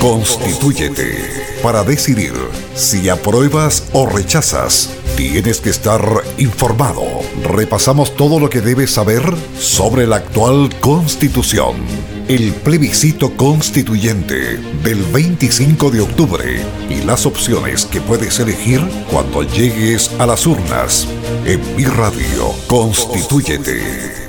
Constitúyete para decidir si apruebas o rechazas. Tienes que estar informado. Repasamos todo lo que debes saber sobre la actual constitución. El plebiscito constituyente del 25 de octubre y las opciones que puedes elegir cuando llegues a las urnas. En mi radio, Constitúyete.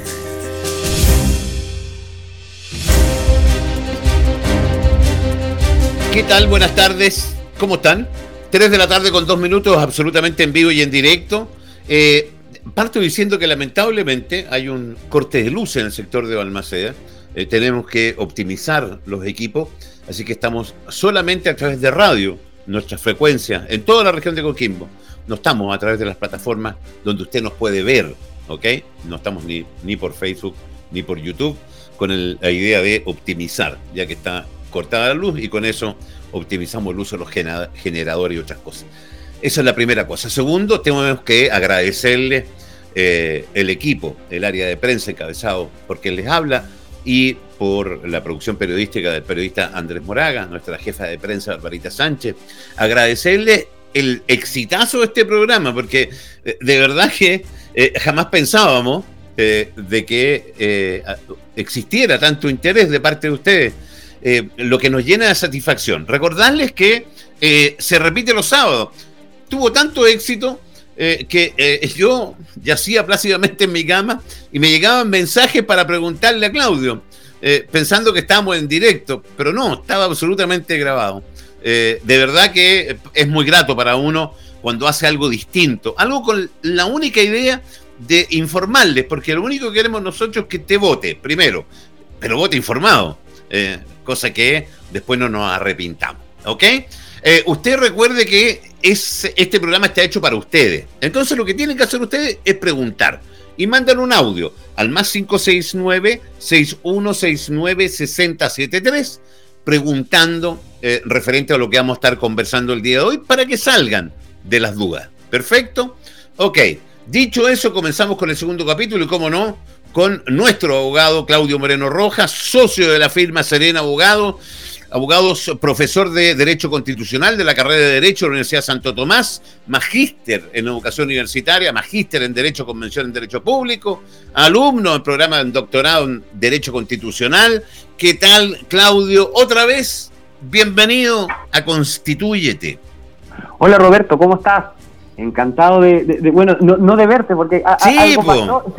¿Qué tal? Buenas tardes. ¿Cómo están? Tres de la tarde con dos minutos, absolutamente en vivo y en directo. Eh, parto diciendo que lamentablemente hay un corte de luz en el sector de Balmaceda. Eh, tenemos que optimizar los equipos, así que estamos solamente a través de radio, nuestra frecuencia, en toda la región de Coquimbo. No estamos a través de las plataformas donde usted nos puede ver, ¿ok? No estamos ni, ni por Facebook ni por YouTube con la idea de optimizar, ya que está cortada la luz y con eso optimizamos el uso de los generadores y otras cosas. Esa es la primera cosa. Segundo, tenemos que agradecerle eh, el equipo, el área de prensa encabezado porque les habla y por la producción periodística del periodista Andrés Moraga, nuestra jefa de prensa Barbarita Sánchez. Agradecerle el exitazo de este programa, porque eh, de verdad que eh, jamás pensábamos de que existiera tanto interés de parte de ustedes eh, lo que nos llena de satisfacción. Recordarles que eh, se repite los sábados. Tuvo tanto éxito eh, que yo yacía plácidamente en mi cama y me llegaban mensajes para preguntarle a Claudio, pensando que estábamos en directo, pero no, estaba absolutamente grabado. de verdad que es muy grato para uno cuando hace algo distinto, algo con la única idea de informarles, porque lo único que queremos nosotros es que te vote, primero, pero vote informado cosa que después no nos arrepintamos. ¿Ok? Eh, usted recuerde que es, este programa está hecho para ustedes. Entonces lo que tienen que hacer ustedes es preguntar y mandan un audio al más 569-6169-6073 preguntando eh, referente a lo que vamos a estar conversando el día de hoy para que salgan de las dudas. ¿Perfecto? Ok. Dicho eso, comenzamos con el segundo capítulo y, como no, con nuestro abogado Claudio Moreno Rojas, socio de la firma Serena Abogado, abogados, profesor de Derecho Constitucional de la carrera de Derecho de la Universidad Santo Tomás, magíster en educación universitaria, magíster en Derecho Convención en Derecho Público, alumno del programa de doctorado en Derecho Constitucional. ¿Qué tal, Claudio? Otra vez, bienvenido a Constituyete. Hola, Roberto, ¿cómo estás? Encantado de, bueno, no, de verte, porque sí, algo pasó.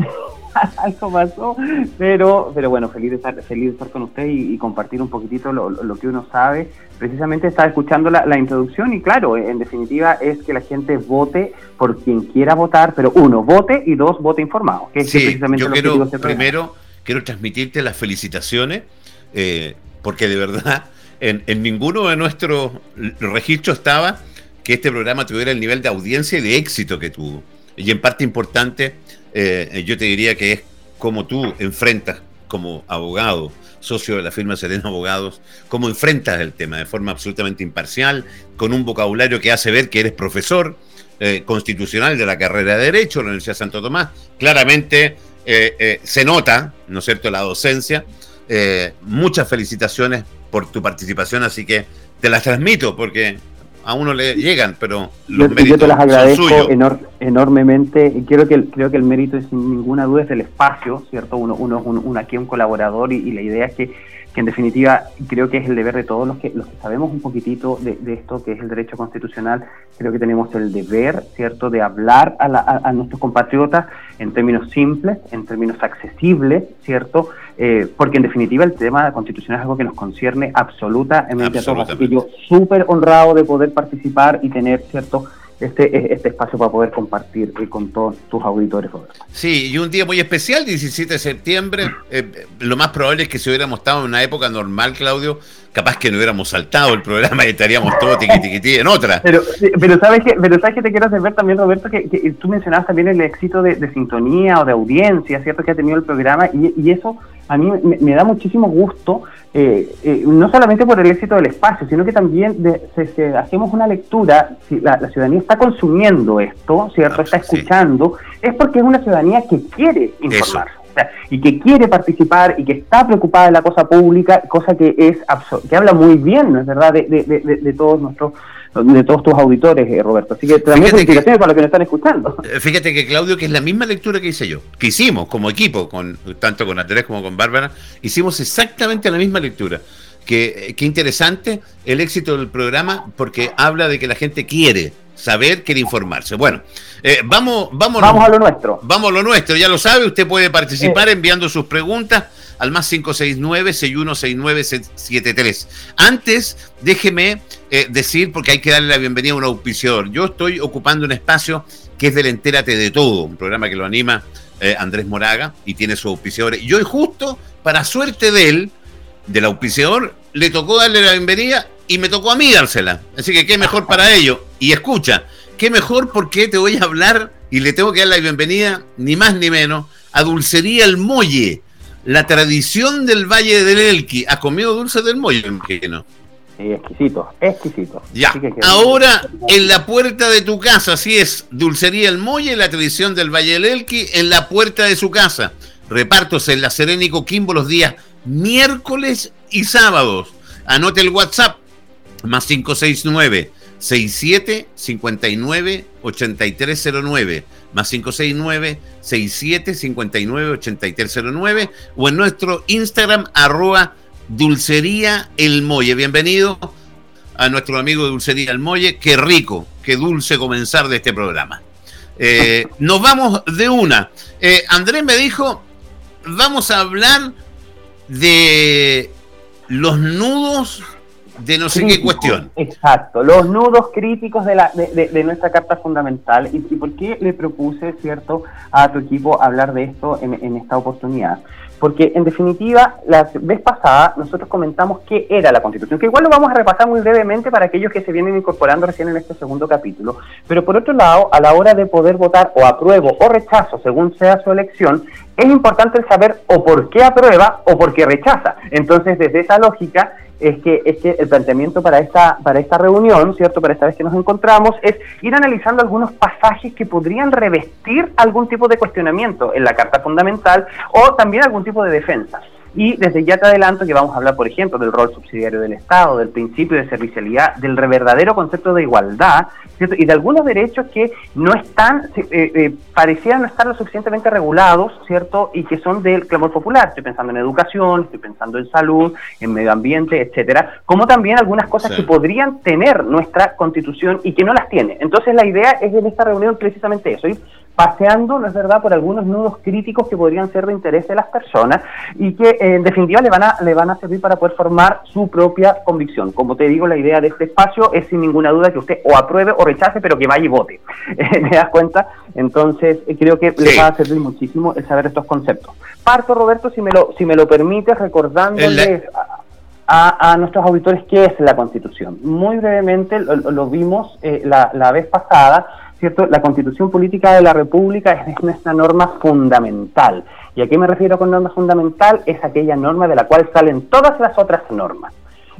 algo pasó, pero, pero bueno, feliz de estar, feliz de estar con usted y, compartir un poquitito lo, que uno sabe. Precisamente estaba escuchando la, introducción y claro, en definitiva es que la gente vote por quien quiera votar, pero uno, vote y dos, vote informado. Que sí, precisamente yo quiero, este primero, quiero transmitirte las felicitaciones, eh, porque de verdad en, en ninguno de nuestros registros estaba que este programa tuviera el nivel de audiencia y de éxito que tuvo. Y en parte importante eh, yo te diría que es como tú enfrentas como abogado, socio de la firma Serena Abogados, cómo enfrentas el tema de forma absolutamente imparcial, con un vocabulario que hace ver que eres profesor eh, constitucional de la carrera de Derecho de la Universidad de Santo Tomás. Claramente eh, se nota, ¿no es cierto?, la docencia. muchas felicitaciones por tu participación, así que te las transmito porque a uno le llegan, pero los yo, yo te las agradezco enormemente. Y quiero que creo que el mérito, sin ninguna duda, es el espacio, ¿cierto? Uno, uno es un, aquí un colaborador y, la idea es que, que, en definitiva, creo que es el deber de todos los que, los que sabemos un poquitito de, esto, que es el derecho constitucional, creo que tenemos el deber, ¿cierto?, de hablar a, a nuestros compatriotas en términos simples, en términos accesibles, ¿cierto?, eh, porque en definitiva el tema constitucional es algo que nos concierne absolutamente a todos. Así que yo súper honrado de poder participar y tener, ¿cierto?, este, este espacio para poder compartir con todos tus auditores. Sí, y un día muy especial, 17 de septiembre. Eh, lo más probable es que si hubiéramos estado en una época normal, Claudio, capaz que no hubiéramos saltado el programa y estaríamos todos tiqui, en otra. Pero, pero sabes que, pero sabes que te quiero hacer ver también, Roberto, que, tú mencionabas también el éxito de, sintonía o de audiencia, ¿cierto? Que ha tenido el programa y, y eso a mí me, da muchísimo gusto, eh, eh, no solamente por el éxito del espacio, sino que también de, hacemos una lectura, si la, ciudadanía está consumiendo esto, ¿cierto? Ah, está escuchando, es porque es una ciudadanía que quiere y que quiere participar y que está preocupada de la cosa pública, cosa que es que habla muy bien, ¿no es verdad?, de, de, todos nuestros de todos tus auditores, eh, Roberto. Así que también felicitaciones para los que nos están escuchando. Eh, fíjate que Claudio, que es la misma lectura que hice yo, que hicimos como equipo, con tanto con Andrés como con Bárbara, hicimos exactamente la misma lectura. Que, que interesante el éxito del programa porque habla de que la gente quiere saber, quiere informarse. Bueno, eh, vamos, vamos, vamos a lo nuestro. Vamos a lo nuestro, ya lo sabe, usted puede participar enviando sus preguntas al más 569-616973. Antes, déjeme eh, decir, porque hay que darle la bienvenida a un auspiciador. Yo estoy ocupando un espacio que es del Entérate de Todo, un programa que lo anima eh, Andrés Moraga y tiene su auspiciador. Y hoy justo, para suerte de él, del auspiciador, le tocó darle la bienvenida y me tocó a mí dársela. Así que qué mejor para ello. Y escucha, qué mejor porque te voy a hablar y le tengo que dar la bienvenida, ni más ni menos, a Dulcería El Molle la tradición del Valle del Elqui. ¿Has comido dulce del Molle, imagino? Sí, exquisito, exquisito. Ya. Ahora, en la puerta de tu casa, así es, Dulcería El Molle, la tradición del Valle del Elqui, en la puerta de su casa. Repartos en la Serénico Quimbo los días miércoles y sábados. Anote el WhatsApp, más 569 67 59 8309 más 569 67 59 8309 o en nuestro Instagram arroba dulcería el molle. Bienvenido a nuestro amigo Dulcería el Molle. Qué rico, qué dulce comenzar de este programa. Eh, nos vamos de una. Eh, Andrés me dijo, vamos a hablar de los nudos de no sé qué cuestión. Exacto, los nudos críticos de, la, de, nuestra carta fundamental. ¿Y, por qué le propuse, cierto, a tu equipo hablar de esto en, en esta oportunidad? Porque en definitiva, la vez pasada nosotros comentamos qué era la Constitución, que igual lo vamos a repasar muy brevemente para aquellos que se vienen incorporando recién en este segundo capítulo. Pero por otro lado, a la hora de poder votar o apruebo o rechazo, según sea su elección, es importante saber o por qué aprueba o por qué rechaza. Entonces, desde esa lógica, es que, es que el planteamiento para esta, para esta reunión, ¿cierto? Para esta vez que nos encontramos, es ir analizando algunos pasajes que podrían revestir algún tipo de cuestionamiento en la Carta Fundamental o también algún tipo de defensa. Y desde ya te adelanto que vamos a hablar, por ejemplo, del rol subsidiario del Estado, del principio de servicialidad, del verdadero concepto de igualdad, y de algunos derechos que no están, eh, eh, parecían no estar lo suficientemente regulados, ¿cierto? Y que son del clamor popular. Estoy pensando en educación, estoy pensando en salud, en medio ambiente, etcétera, como también algunas cosas que podrían tener nuestra constitución y que no las tiene. Entonces la idea es en esta reunión precisamente eso, ir paseando, ¿no es verdad?, por algunos nudos críticos que podrían ser de interés de las personas y que eh, en definitiva le van, a, le van a servir para poder formar su propia convicción. Como te digo, la idea de este espacio es sin ninguna duda que usted o apruebe o rechace, pero que vaya y vote. ¿Te das cuenta? Entonces, eh, creo que le va a servir muchísimo el saber estos conceptos. Parto, Roberto, si me lo, si me lo permites, recordándoles... A, nuestros auditores qué es la Constitución. Muy brevemente lo, vimos eh, la, la, vez pasada ¿cierto? La constitución política de la República es nuestra norma fundamental. ¿Y a qué me refiero con norma fundamental? Es aquella norma de la cual salen todas las otras normas.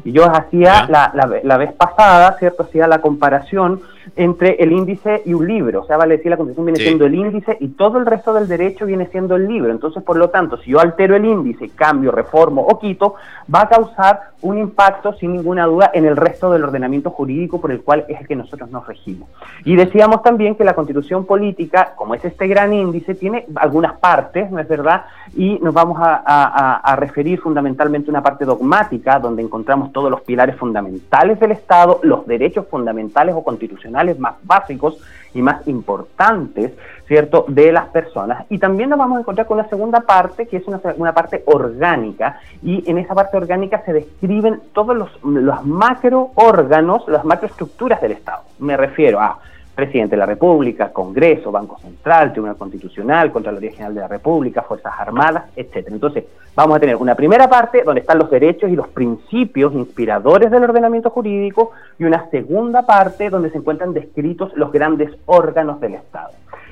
Y yo hacía la, la, vez pasada, ¿cierto? Hacía la comparación entre el índice y un libro. O sea, vale decir, la Constitución viene siendo el índice y todo el resto del derecho viene siendo el libro. Entonces, por lo tanto, si yo altero el índice, cambio, reformo o quito, va a causar un impacto, sin ninguna duda, en el resto del ordenamiento jurídico por el cual es el que nosotros nos regimos. Y decíamos también que la Constitución política, como es este gran índice, tiene algunas partes, ¿no es verdad? Y nos vamos a, a referir fundamentalmente a una parte dogmática, donde encontramos todos los pilares fundamentales del Estado, los derechos fundamentales o constitucionales más básicos y más importantes, ¿cierto?, de las personas. Y también nos vamos a encontrar con una segunda parte, que es una, una parte orgánica, y en esa parte orgánica se describen todos los, los macro órganos, las macroestructuras del Estado. Me refiero a presidente de la República, Congreso, Banco Central, Tribunal Constitucional, Contraloría General de la República, Fuerzas Armadas, etcétera. Entonces, vamos a tener una primera parte donde están los derechos y los principios inspiradores del ordenamiento jurídico y una segunda parte donde se encuentran descritos los grandes órganos del Estado.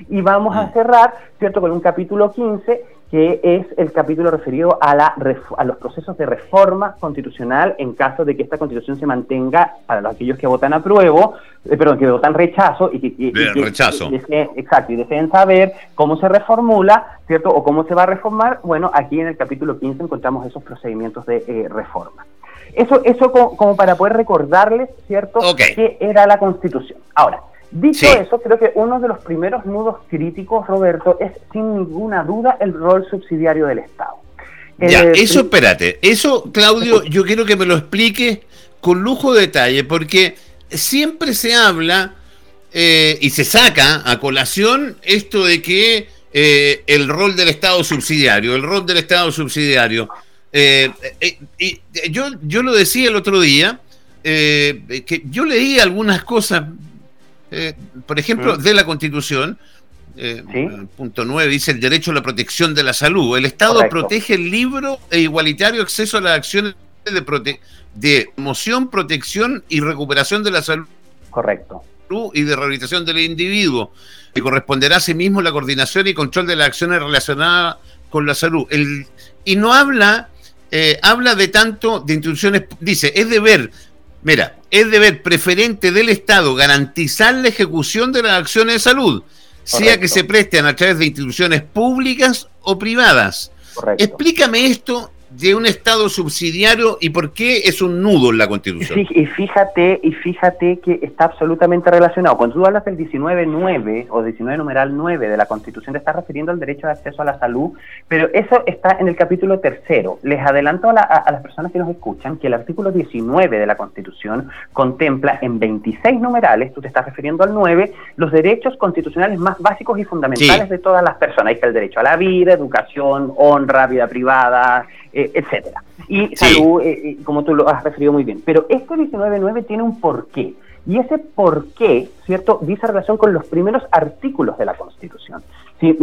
Y vamos a cerrar, ¿cierto?, con un capítulo 15 que es el capítulo referido a, la, a los procesos de reforma constitucional en caso de que esta constitución se mantenga para aquellos que votan apruebo, eh, perdón, que votan rechazo y que, rechazo. exacto, y deseen saber cómo se reformula, ¿cierto? O cómo se va a reformar. Bueno, aquí en el capítulo 15 encontramos esos procedimientos de eh, reforma. Eso, eso como, para poder recordarles, ¿cierto?, que era la constitución. Ahora, Dicho eso, creo que uno de los primeros nudos críticos, Roberto, es sin ninguna duda el rol subsidiario del Estado. Ya, eso espérate, eso Claudio, yo quiero que me lo explique con lujo de detalle, porque siempre se habla eh, y se saca a colación esto de que eh, el rol del Estado subsidiario, el rol del Estado subsidiario. Eh, yo, yo lo decía el otro día, que yo leí algunas cosas eh, por ejemplo, mm. de la Constitución, eh, punto 9 dice el derecho a la protección de la salud. El Estado protege el libro e igualitario acceso a las acciones de, de promoción, protección y recuperación de la salud. Correcto. Y de rehabilitación del individuo. Y corresponderá a sí mismo la coordinación y control de las acciones relacionadas con la salud. El, y no habla, eh, habla de tanto de instituciones, dice, es deber Mira, es deber preferente del Estado garantizar la ejecución de las acciones de salud, sea que se presten a través de instituciones públicas o privadas. Explícame esto de un Estado subsidiario y por qué es un nudo en la Constitución. Y fíjate, y fíjate que está absolutamente relacionado. Cuando tú hablas del 19.9 o 19 numeral 9 de la Constitución, te estás refiriendo al derecho de acceso a la salud, pero eso está en el capítulo tercero. Les adelanto a, las personas que nos escuchan que el artículo 19 de la Constitución contempla en 26 numerales, tú te estás refiriendo al 9, los derechos constitucionales más básicos y fundamentales de todas las personas. Ahí está el derecho a la vida, educación, honra, vida privada, eh, etcétera. Y salud, eh, eh, como tú lo has referido muy bien. Pero este 19.9 tiene un porqué. Y ese porqué, ¿cierto?, dice relación con los primeros artículos de la Constitución. Si,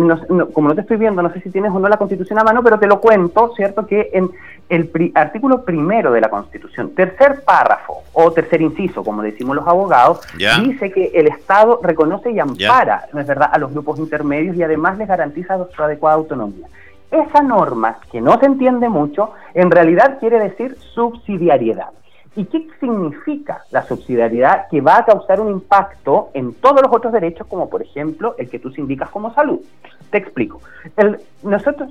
como no te estoy viendo, no sé si tienes o no la Constitución a mano, pero te lo cuento, ¿cierto?, que en el artículo primero de la Constitución, tercer párrafo o tercer inciso, como decimos los abogados, dice que el Estado reconoce y ampara, ¿no es verdad?, a los grupos intermedios y además les garantiza su adecuada autonomía. Esa norma, que no se entiende mucho, en realidad quiere decir subsidiariedad. ¿Y qué significa la subsidiariedad? Que va a causar un impacto en todos los otros derechos, como por ejemplo el que tú indicas como salud. Te explico. nosotros,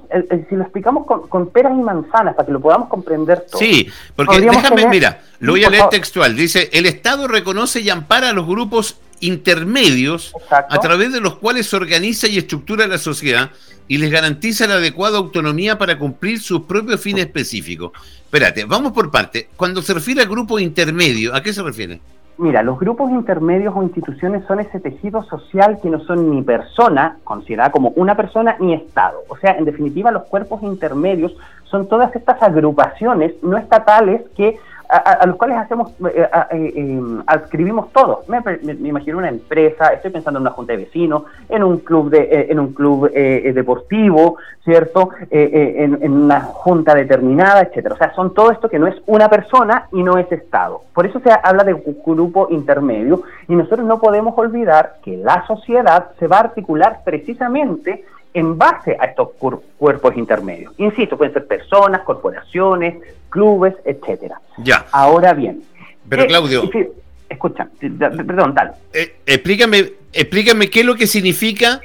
si lo explicamos con, peras y manzanas, para que lo podamos comprender todo. Sí, porque déjame, mira, lo voy a leer textual. Dice, el Estado reconoce y ampara a los grupos intermedios a través de los cuales se organiza y estructura la sociedad y les garantiza la adecuada autonomía para cumplir sus propios fines específicos. Espérate, vamos por parte. Cuando se refiere a grupo intermedio, ¿a qué se refiere? Mira, los grupos intermedios o instituciones son ese tejido social que no son ni persona, considerada como una persona, ni Estado. O sea, en definitiva, los cuerpos intermedios son todas estas agrupaciones no estatales que a, los cuales hacemos, eh, eh, em, adscribimos todos. Me, imagino una empresa, estoy pensando en una junta de vecinos, en un club de, eh, en un club deportivo, ¿cierto? En, una junta determinada, etcétera. O sea, son todo esto que no es una persona y no es Estado. Por eso se habla de grupo intermedio y nosotros no podemos olvidar que la sociedad se va a articular precisamente en base a estos cuerpos intermedios. Insisto, pueden ser personas, corporaciones, clubes, etcétera. Ya. Ahora bien. Pero Claudio. escucha, perdón, tal. Eh, explícame, explícame qué es lo que significa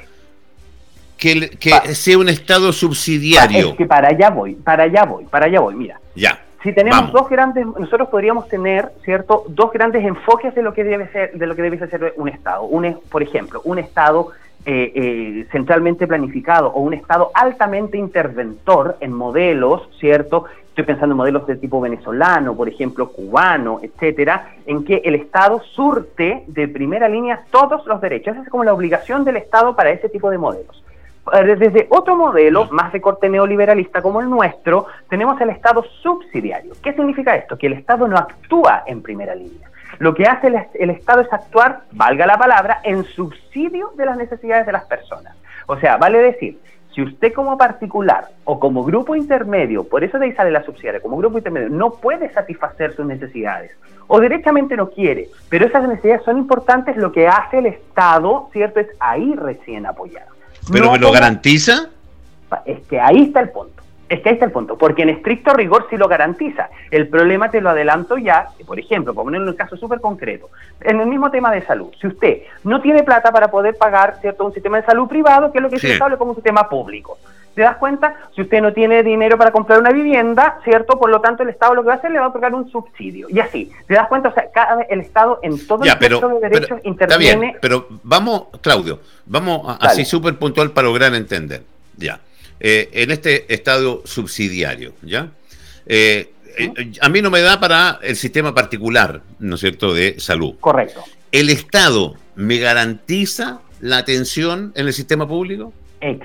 que, sea un Estado subsidiario. Es que para allá voy, para allá voy, para allá voy, mira. Ya. Si tenemos dos grandes, nosotros podríamos tener, ¿cierto? Dos grandes enfoques de lo que debe ser, de lo que debe ser un Estado. Un, por ejemplo, un Estado eh, eh, centralmente planificado o un Estado altamente interventor en modelos, ¿cierto? Estoy pensando en modelos de tipo venezolano, por ejemplo, cubano, etcétera, en que el Estado surte de primera línea todos los derechos. Esa es como la obligación del Estado para ese tipo de modelos. Eh, desde otro modelo, más de corte neoliberalista como el nuestro, tenemos el Estado subsidiario. ¿Qué significa esto? Que el Estado no actúa en primera línea lo que hace el, Estado es actuar, valga la palabra, en subsidio de las necesidades de las personas. O sea, vale decir, si usted como particular o como grupo intermedio, por eso de ahí sale la subsidiaria, como grupo intermedio, no puede satisfacer sus necesidades o derechamente no quiere, pero esas necesidades son importantes, lo que hace el Estado, ¿cierto? Es ahí recién apoyar. ¿Pero me lo garantiza? Es que ahí está el punto. Es que ahí está el punto, porque en estricto rigor sí lo garantiza. El problema te lo adelanto ya, por ejemplo, por ponerlo en un caso súper concreto, en el mismo tema de salud, si usted no tiene plata para poder pagar cierto un sistema de salud privado, que es lo que es estable como un sistema público. ¿Te das cuenta? Si usted no tiene dinero para comprar una vivienda, ¿cierto? Por lo tanto, el Estado lo que va a hacer le va a otorgar un subsidio. Y así, ¿te das cuenta? O sea, cada vez el Estado en todo el pero, de derechos interviene. Está bien, pero vamos, Claudio, vamos así súper puntual para lograr entender. Ya. Eh, en este estado subsidiario, ¿ya? Eh, eh, a mí no me da para el sistema particular, ¿no es cierto?, de salud. Correcto. ¿El Estado me garantiza la atención en el sistema público?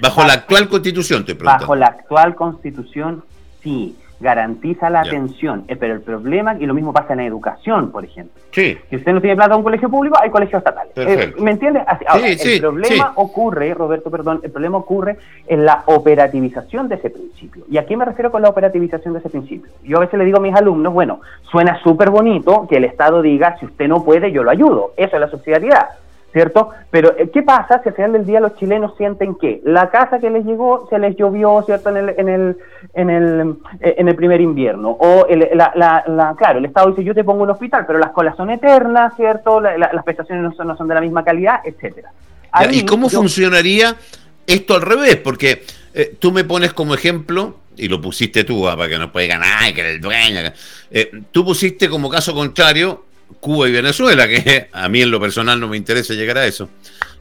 Bajo la actual constitución, estoy preguntando. Bajo la actual constitución, sí garantiza la atención, eh, pero el problema, y lo mismo pasa en la educación, por ejemplo. Sí. Si usted no tiene plata a un colegio público, hay colegios estatales. Eh, ¿Me entiende? el problema ocurre, Roberto, perdón, el problema ocurre en la operativización de ese principio. ¿Y a qué me refiero con la operativización de ese principio? Yo a veces le digo a mis alumnos, bueno, suena súper bonito que el Estado diga, si usted no puede, yo lo ayudo. Eso es la subsidiariedad. ¿Cierto? Pero eh, ¿qué pasa si al final del día los chilenos sienten que la casa que les llegó se les llovió, ¿cierto? En el, en el, en el, eh, en el primer invierno. O la, la, claro, el Estado dice yo te pongo un hospital, pero las colas son eternas, ¿cierto? las prestaciones no son, no son de la misma calidad, etcétera. ¿Y cómo funcionaría esto al revés? Porque eh, tú me pones como ejemplo y lo pusiste tú, ah, para que no pueda ganar, que el dueño. tú pusiste como caso contrario Cuba y Venezuela, que a mí en lo personal no me interesa llegar a eso.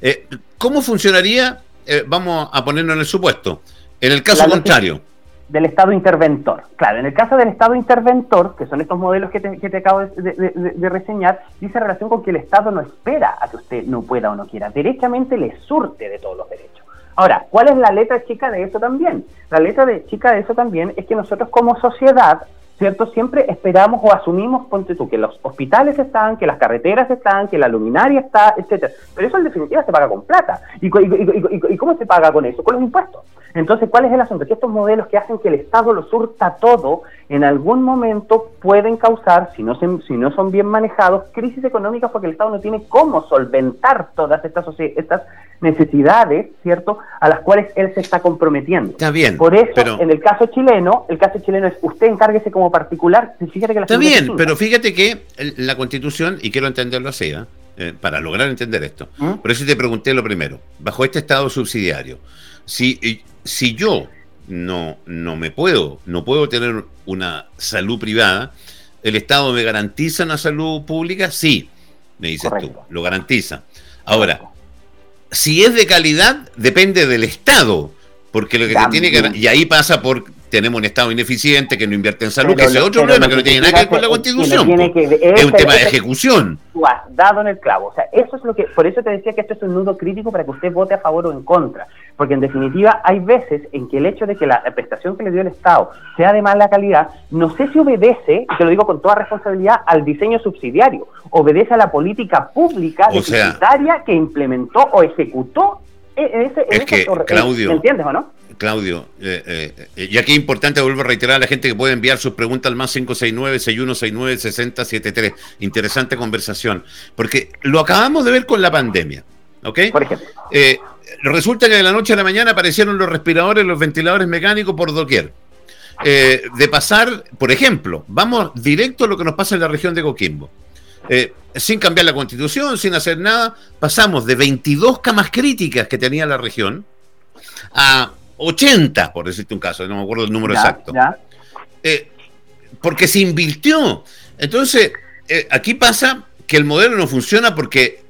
Eh, ¿Cómo funcionaría? Eh, vamos a ponernos en el supuesto. En el caso contrario. Del Estado interventor. Claro, en el caso del Estado interventor, que son estos modelos que te, acabo de, reseñar, dice relación con que el Estado no espera a que usted no pueda o no quiera. Derechamente le surte de todos los derechos. Ahora, ¿cuál es la letra chica de eso también? La letra de chica de eso también es que nosotros como sociedad ¿cierto? Siempre esperamos o asumimos, ponte tú, que los hospitales están, que las carreteras están, que la luminaria está, etcétera. Pero eso en definitiva se paga con plata. ¿Y, y, cómo se paga con eso? Con los impuestos. Entonces, ¿cuál es el asunto? Que estos modelos que hacen que el Estado lo surta todo, en algún momento pueden causar, si no, si no son bien manejados, crisis económicas porque el Estado no tiene cómo solventar todas estas, estas necesidades, ¿cierto?, a las cuales él se está comprometiendo. Está bien. Por eso, en el caso chileno, el caso chileno es usted encárguese como particular. Fíjate que la está bien, pero fíjate que la Constitución, y quiero entenderlo así, ¿eh? Eh, para lograr entender esto. ¿Mm? Por eso te pregunté lo primero. Bajo este estado subsidiario, si, si yo no, no me puedo, no puedo tener una salud privada, ¿el Estado me garantiza una salud pública? Sí, me dices tú, lo garantiza. Ahora, si es de calidad, depende del Estado, porque lo que te tiene que... Y ahí pasa por tenemos un Estado ineficiente que no invierte en salud, que ese es otro problema que no tiene nada que ver con la Constitución. es un tema de ejecución. Tú has dado en el clavo. O sea, eso es lo que, por eso te decía que esto es un nudo crítico para que usted vote a favor o en contra. Porque en definitiva hay veces en que el hecho de que la prestación que le dio el Estado sea de mala calidad, no sé si obedece, y te lo digo con toda responsabilidad, al diseño subsidiario. Obedece a la política pública deficitaria que implementó o ejecutó en ese, es que, Claudio, ¿me entiendes o no? Claudio, eh, eh, y aquí es importante, vuelvo a reiterar a la gente que puede enviar sus preguntas al más 569-6169-6073. Interesante conversación, porque lo acabamos de ver con la pandemia, ¿ok? Por ejemplo. Eh, resulta que de la noche a la mañana aparecieron los respiradores, los ventiladores mecánicos por doquier. de pasar, por ejemplo, vamos directo a lo que nos pasa en la región de Coquimbo. sin cambiar la constitución, sin hacer nada, pasamos de 22 camas críticas que tenía la región a 80, por decirte un caso, no me acuerdo el número exacto. Eh, porque se invirtió. Entonces, eh, aquí pasa que el modelo no funciona porque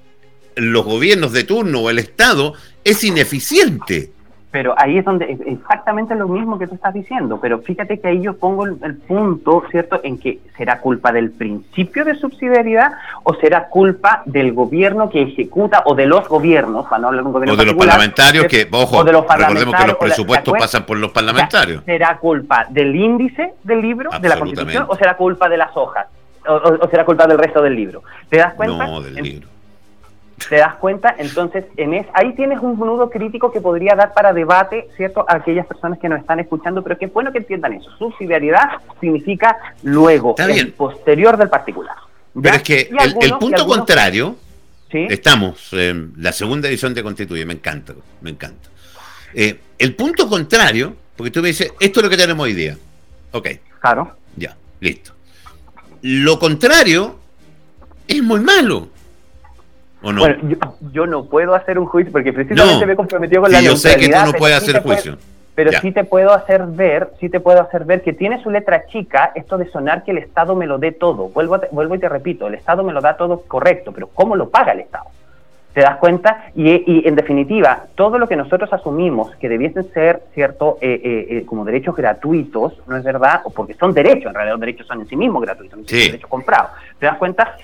los gobiernos de turno o el Estado es ineficiente. Pero ahí es donde exactamente lo mismo que tú estás diciendo, pero fíjate que ahí yo pongo el, punto, ¿cierto?, en que será culpa del principio de subsidiariedad o será culpa del gobierno que ejecuta o de los gobiernos, para no hablar de un gobierno O de los parlamentarios que, ojo, recordemos que los presupuestos pasan por los parlamentarios. ¿Será culpa del índice del libro, de la Constitución, o será culpa de las hojas? O, será culpa del resto del libro? ¿Te das cuenta? No, del libro. ¿Te das cuenta? Entonces, en es, ahí tienes un nudo crítico que podría dar para debate, ¿cierto?, a aquellas personas que nos están escuchando, pero que es bueno que entiendan eso. Subsidiariedad significa luego, el posterior del particular. Pero es que el, punto contrario, estamos en la segunda edición de Constituye, me encanta, me encanta. Eh, el punto contrario, porque tú me dices, esto es lo que tenemos hoy día. Ok. Claro. Ya, listo. Lo contrario es muy malo. ¿O no? Bueno, yo, no puedo hacer un juicio porque precisamente me he comprometido con la Yo sé que tú no puedes hacer juicio. pero sí te puedo hacer ver, sí te puedo hacer ver que tiene su letra chica esto de sonar que el Estado me lo dé todo. Vuelvo, vuelvo y te repito, el Estado me lo da todo correcto, pero ¿cómo lo paga el Estado? ¿Te das cuenta? Y, en definitiva, todo lo que nosotros asumimos que debiesen ser, ¿cierto?, eh, eh, eh, como derechos gratuitos, ¿no es verdad? O porque son derechos, en realidad los derechos son en sí mismos gratuitos, no son derechos comprados. ¿Te das cuenta?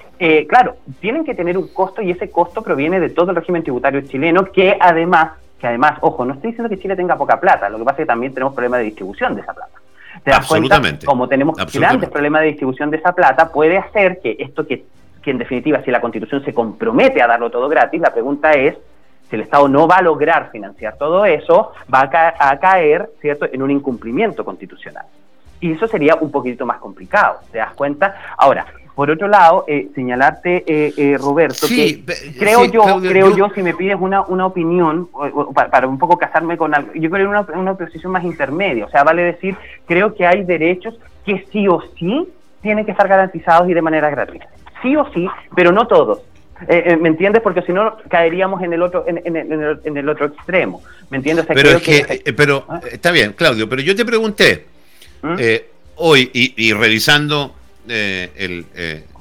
claro, tienen que tener un costo y ese costo proviene de todo el régimen tributario chileno que además, que además, ojo, no estoy diciendo que Chile tenga poca plata, lo que pasa es que también tenemos problemas de distribución de esa plata. ¿Te das Cuenta? Como tenemos grandes problemas de distribución de esa plata, puede hacer que esto que que en definitiva, si la Constitución se compromete a darlo todo gratis, la pregunta es si el Estado no va a lograr financiar todo eso, va a, caer, ¿cierto?, en un incumplimiento constitucional. Y eso sería un poquito más complicado, ¿te das cuenta? Ahora, por otro lado, eh, señalarte, eh, eh, Roberto, que creo yo, creo yo, si me pides una, una opinión, para, un poco casarme con algo, yo creo en una, una posición más intermedia, o sea, vale decir, creo que hay derechos que sí o sí tienen que estar garantizados y de manera gratuita sí o sí, pero no todos. Eh, eh, ¿Me entiendes? Porque si no caeríamos en el otro en, el, otro extremo. ¿Me entiendes? pero es que, eh, pero ¿Ah? está bien, Claudio. Pero yo te pregunté ¿Mm? hoy y, revisando el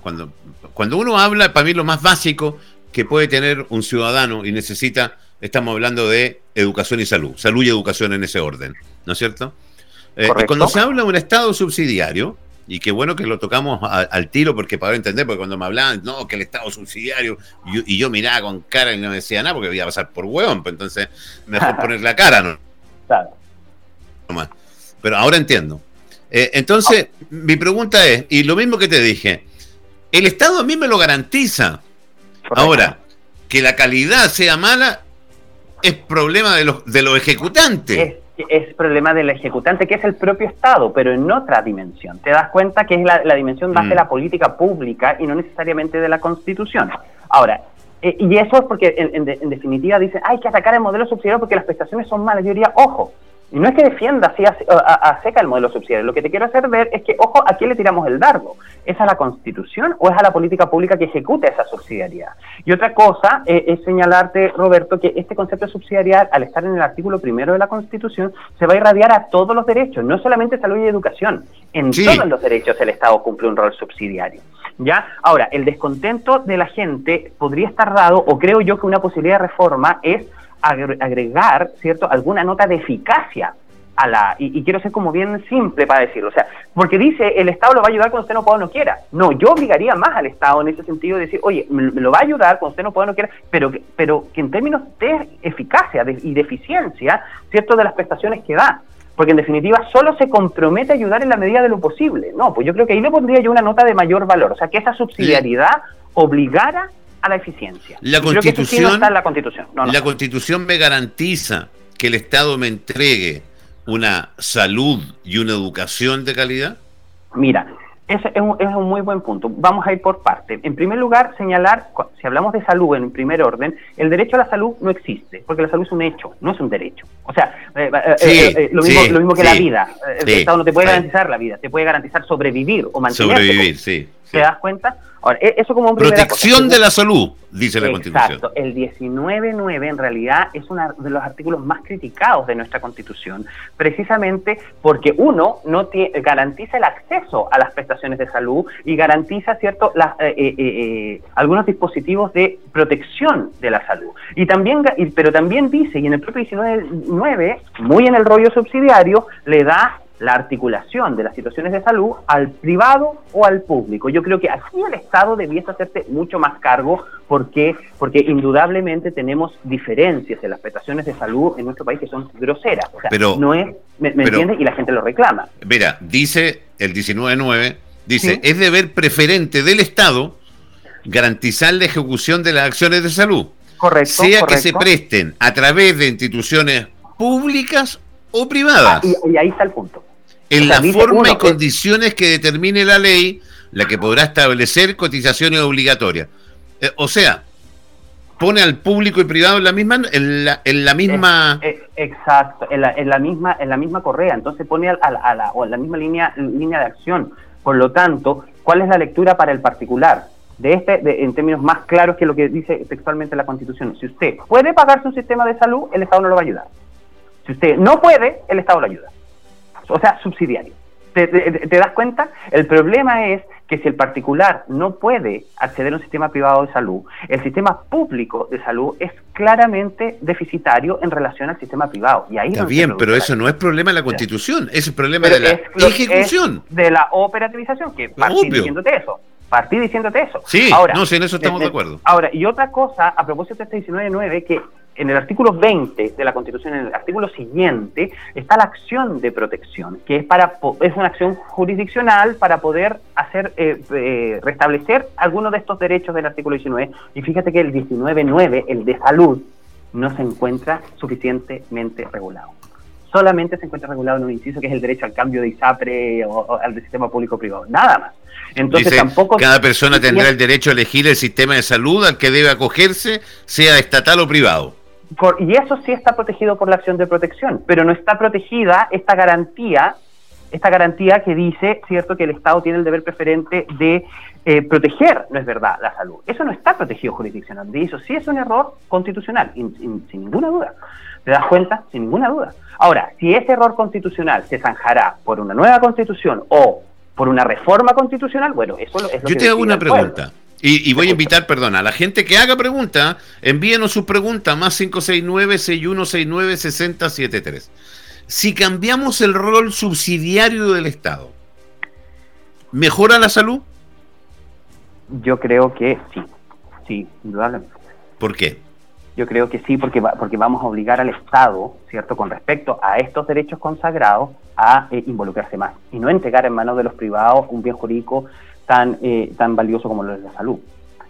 cuando cuando uno habla, para mí lo más básico que puede tener un ciudadano y necesita, estamos hablando de educación y salud, salud y educación en ese orden, ¿no es cierto? cuando se habla de un Estado subsidiario, y qué bueno que lo tocamos al tiro porque para entender, porque cuando me hablaban, no, que el Estado subsidiario, y yo, miraba con cara y no me decía nada porque iba a pasar por hueón, pues entonces mejor poner la cara, ¿no? Claro. Pero ahora entiendo. Eh, entonces, mi pregunta es, y lo mismo que te dije, el Estado a mí me lo garantiza. Ahora, que la calidad sea mala es problema de los, de los ejecutantes es problema del ejecutante, que es el propio Estado, pero en otra dimensión. Te das cuenta que es la, dimensión más de mm. la política pública y no necesariamente de la Constitución. Ahora, eh, y eso es porque en, en definitiva dicen, hay que atacar el modelo subsidiario porque las prestaciones son malas. Yo diría, ojo, y no es que defienda así a, seca el modelo subsidiario. Lo que te quiero hacer ver es que, ojo, ¿a quién le tiramos el dardo? ¿Es a la Constitución o es a la política pública que ejecuta esa subsidiariedad? Y otra cosa eh, es señalarte, Roberto, que este concepto de subsidiariedad, al estar en el artículo primero de la Constitución, se va a irradiar a todos los derechos, no solamente salud y educación. En todos los derechos el Estado cumple un rol subsidiario. ¿Ya? Ahora, el descontento de la gente podría estar dado, o creo yo que una posibilidad de reforma es agregar, ¿cierto?, alguna nota de eficacia a la, y, quiero ser como bien simple para decirlo, o sea, porque dice el Estado lo va a ayudar cuando usted no pueda o no quiera. No, yo obligaría más al Estado en ese sentido de decir, oye, me, lo va a ayudar cuando usted no pueda o no quiera, pero, pero que en términos de eficacia y de eficiencia, ¿cierto?, de las prestaciones que da. Porque en definitiva solo se compromete a ayudar en la medida de lo posible. No, pues yo creo que ahí le pondría yo una nota de mayor valor. O sea, que esa subsidiariedad obligara a la eficiencia. La constitución, la constitución. la constitución me garantiza que el Estado me entregue una salud y una educación de calidad. Mira, ese es un, es un muy buen punto. Vamos a ir por parte. En primer lugar, señalar, si hablamos de salud en primer orden, el derecho a la salud no existe, porque la salud es un hecho, no es un derecho. O sea, eh, eh, eh, lo, mismo, lo, mismo, que la vida. El Estado no te puede garantizar la vida, te puede garantizar sobrevivir o mantener. Sobrevivir, sí. ¿Te das cuenta? E-, eso como Protección de la salud, dice la Constitución. Exacto. El 19.9 en realidad es uno de los artículos más criticados de nuestra Constitución, precisamente porque uno no garantiza el acceso a las prestaciones de salud y garantiza, ¿cierto?, eh, eh, eh, algunos dispositivos de protección de la salud. Y también, pero también dice, y en el propio 19.9, muy en el rollo subsidiario, le da la articulación de las situaciones de salud al privado o al público. Yo creo que aquí el Estado debiese hacerse mucho más cargo porque porque indudablemente tenemos diferencias en las prestaciones de salud en nuestro país que son groseras. O sea, pero, no es, ¿me, entiendes? Y la gente lo reclama. Mira, dice el 19.9, dice, es deber preferente del Estado garantizar la ejecución de las acciones de salud. Correcto. Sea que se presten a través de instituciones públicas o privadas. Ah, y, ahí está el punto. En la forma y condiciones que determine la ley, la que podrá establecer cotizaciones obligatorias. Eh, o sea, pone al público y privado en la misma en la, en la misma exacto en la, en la, misma en la misma correa. Entonces pone a, la o en la misma línea línea de acción. Por lo tanto cuál es la lectura para el particular de este en términos más claros que lo que dice textualmente la Constitución. Si usted puede pagarse un sistema de salud el Estado no lo va a ayudar. Si usted no puede el Estado lo ayuda o sea subsidiario ¿Te, das cuenta? El problema es que si el particular no puede acceder a un sistema privado de salud, el sistema público de salud es claramente deficitario en relación al sistema privado. Y ahí Está bien, pero eso no es problema de la Constitución, es el problema de la ejecución. de la operativización, que partí diciéndote eso. Partí diciéndote eso. Sí, ahora, no sé, en eso estamos de acuerdo. Ahora, y otra cosa, a propósito de este 19.9, que en el artículo 20 de la Constitución, en el artículo siguiente, está la acción de protección, que es para es una acción jurisdiccional para poder hacer eh, eh, restablecer algunos de estos derechos del artículo 19. Y fíjate que el 19.9, el de salud, no se encuentra suficientemente regulado. Solamente se encuentra regulado en un inciso que es el derecho al cambio de ISAPRE o, al sistema público-privado. Nada más. Entonces tampoco... Cada persona tendrá el derecho a elegir el sistema de salud al que debe acogerse, sea estatal o privado y eso sí está protegido por la acción de protección, pero no está protegida esta garantía, esta garantía que dice, cierto, que el Estado tiene el deber preferente de eh, proteger, no es verdad, la salud. Eso no está protegido jurisdiccionalmente, y eso sí es un error constitucional, sin ninguna duda. ¿Te das cuenta? Sin ninguna duda. Ahora, si ese error constitucional se zanjará por una nueva constitución o por una reforma constitucional, bueno, eso es lo Yo te hago una pregunta. Y, voy a invitar, perdón, a la gente que haga pregunta, envíenos su pregunta más 569-6169-6073. Si cambiamos el rol subsidiario del Estado, ¿mejora la salud? Yo creo que sí, sí, indudablemente. ¿Por qué? Yo creo que sí, porque, porque vamos a obligar al Estado, ¿cierto?, con respecto a estos derechos consagrados, a eh, involucrarse más y no entregar en manos de los privados un bien jurídico tan, eh, tan valioso como lo es la salud.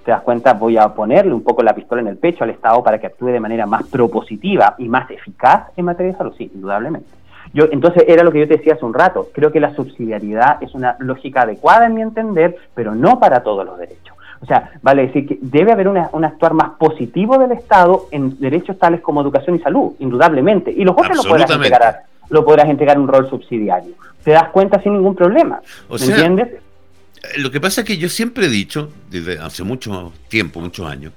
¿Te das cuenta? Voy a ponerle un poco la pistola en el pecho al Estado para que actúe de manera más propositiva y más eficaz en materia de salud, sí, indudablemente. Yo, entonces, era lo que yo te decía hace un rato. Creo que la subsidiariedad es una lógica adecuada en mi entender, pero no para todos los derechos. O sea, vale decir que debe haber un actuar más positivo del Estado en derechos tales como educación y salud, indudablemente. Y los otros lo podrás entregar, lo podrás entregar un rol subsidiario. ¿Te das cuenta sin ningún problema? ¿Me entiendes? Lo que pasa es que yo siempre he dicho, desde hace mucho tiempo, muchos años,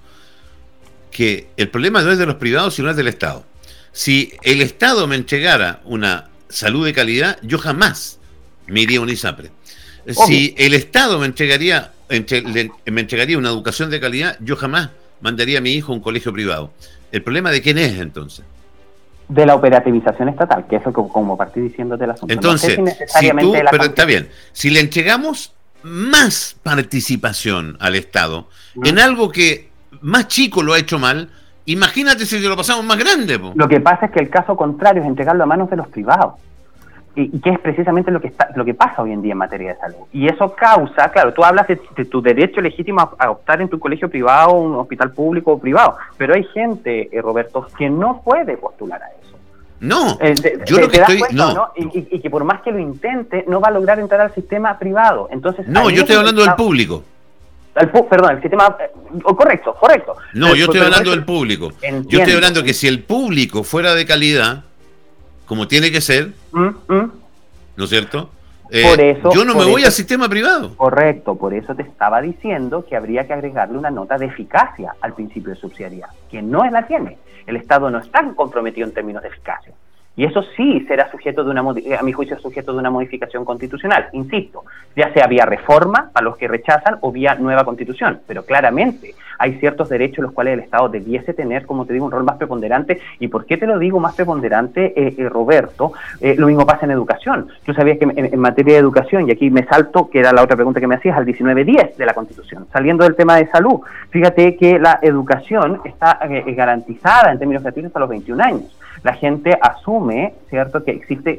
que el problema no es de los privados, sino es del Estado. Si el Estado me entregara una salud de calidad, yo jamás me iría a un ISAPRE. Si el Estado me entregaría, me entregaría una educación de calidad, yo jamás mandaría a mi hijo a un colegio privado. ¿El problema de quién es entonces? De la operativización estatal, que es lo que como partí diciéndote la asunto. Entonces, si, tú, pero está bien, si le entregamos más participación al Estado en algo que más chico lo ha hecho mal, imagínate si lo pasamos más grande. Lo que pasa es que el caso contrario es entregarlo a manos de los privados. Y, que es precisamente lo que está, lo que pasa hoy en día en materia de salud. Y eso causa, claro, tú hablas de, tu derecho legítimo a, optar en tu colegio privado, un hospital público o privado, pero hay gente, eh, Roberto, que no puede postular a eso. No, eh, yo lo que estoy. no. Y, que por más que lo intente, no va a lograr entrar al sistema privado. Entonces, no, yo estoy hablando del público. perdón, el sistema. Eh, correcto, correcto. No, yo estoy hablando del público. Yo estoy hablando que si el público fuera de calidad, como tiene que ser, mm, mm. ¿no es cierto? Eh, yo no me voy al sistema privado. Correcto, por eso te estaba diciendo que habría que agregarle una nota de eficacia al principio de subsidiariedad, que no la tiene. El Estado no está comprometido en términos de eficacia. Y eso sí será sujeto de una, a mi juicio, sujeto de una modificación constitucional. Insisto, ya sea vía reforma para los que rechazan o vía nueva constitución. Pero claramente hay ciertos derechos los cuales el Estado debiese tener, como te digo, un rol más preponderante. ¿Y por qué te lo digo más preponderante, eh, eh, Roberto? Eh, lo mismo pasa en educación. Tú sabías que en, materia de educación, y aquí me salto, que era la otra pregunta que me hacías, al 1910 de la Constitución, saliendo del tema de salud. Fíjate que la educación está garantizada en términos gratuitos hasta los 21 años la gente asume, ¿cierto?, que existe